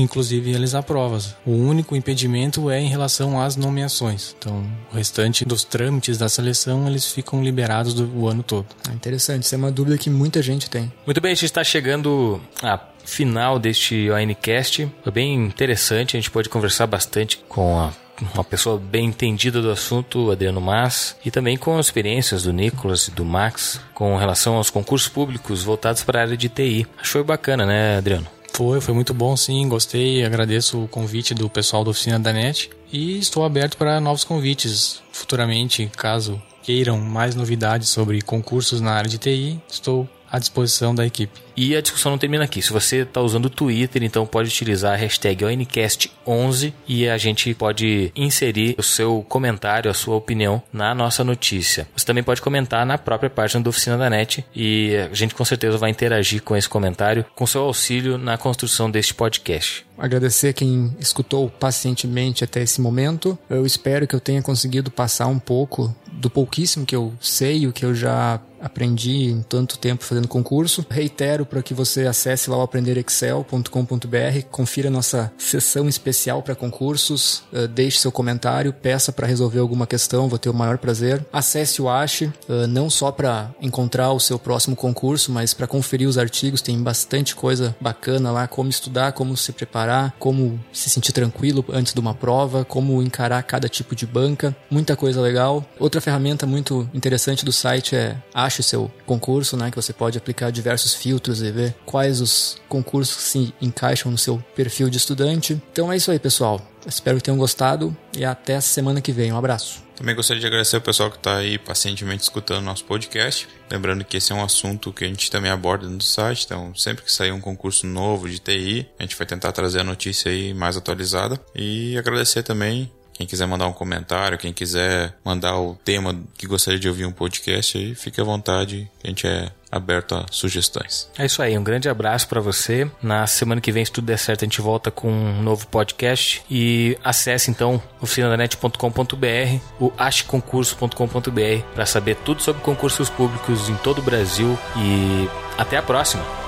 Inclusive realizar provas. O único impedimento é em relação às nomeações. Então, o restante dos trâmites da seleção eles ficam liberados do, o ano todo. É interessante, isso é uma dúvida que muita gente tem. Muito bem, a gente está chegando à final deste ONCast. Foi bem interessante, a gente pôde conversar bastante com a- uma pessoa bem entendida do assunto, Adriano Mas, e também com as experiências do Nicolas e do Max com relação aos concursos públicos voltados para a área de TI. Achou bacana, né, Adriano? Foi, foi muito bom sim, gostei, agradeço o convite do pessoal da oficina da NET e estou aberto para novos convites futuramente, caso queiram mais novidades sobre concursos na área de TI, estou à disposição da equipe. E a discussão não termina aqui. Se você está usando o Twitter, então pode utilizar a hashtag ONCast11 e a gente pode inserir o seu comentário, a sua opinião na nossa notícia. Você também pode comentar na própria página da Oficina da NET e a gente com certeza vai interagir com esse comentário, com seu auxílio na construção deste podcast. Agradecer quem escutou pacientemente até esse momento. Eu espero que eu tenha conseguido passar um pouco do pouquíssimo que eu sei, o que eu já aprendi em tanto tempo fazendo concurso. Reitero para que você acesse lá o aprenderexcel.com.br, confira nossa sessão especial para concursos, uh, deixe seu comentário, peça para resolver alguma questão, vou ter o maior prazer. Acesse o Ache, uh, não só para encontrar o seu próximo concurso, mas para conferir os artigos, tem bastante coisa bacana lá, como estudar, como se preparar, como se sentir tranquilo antes de uma prova, como encarar cada tipo de banca, muita coisa legal. Outra ferramenta muito interessante do site é Ache seu concurso, né, que você pode aplicar diversos filtros e ver quais os concursos se encaixam no seu perfil de estudante. Então é isso aí, pessoal. Espero que tenham gostado e até a semana que vem. Um abraço. Também gostaria de agradecer o pessoal que está aí pacientemente escutando nosso podcast. Lembrando que esse é um assunto que a gente também aborda no site, então sempre que sair um concurso novo de TI, a gente vai tentar trazer a notícia aí mais atualizada. E agradecer também quem quiser mandar um comentário, quem quiser mandar o tema que gostaria de ouvir um podcast aí, fique à vontade, a gente é aberto a sugestões. É isso aí, um grande abraço para você. Na semana que vem, se tudo der certo, a gente volta com um novo podcast e acesse então oficinadanet.com.br, o acheconcurso.com.br para saber tudo sobre concursos públicos em todo o Brasil e até a próxima.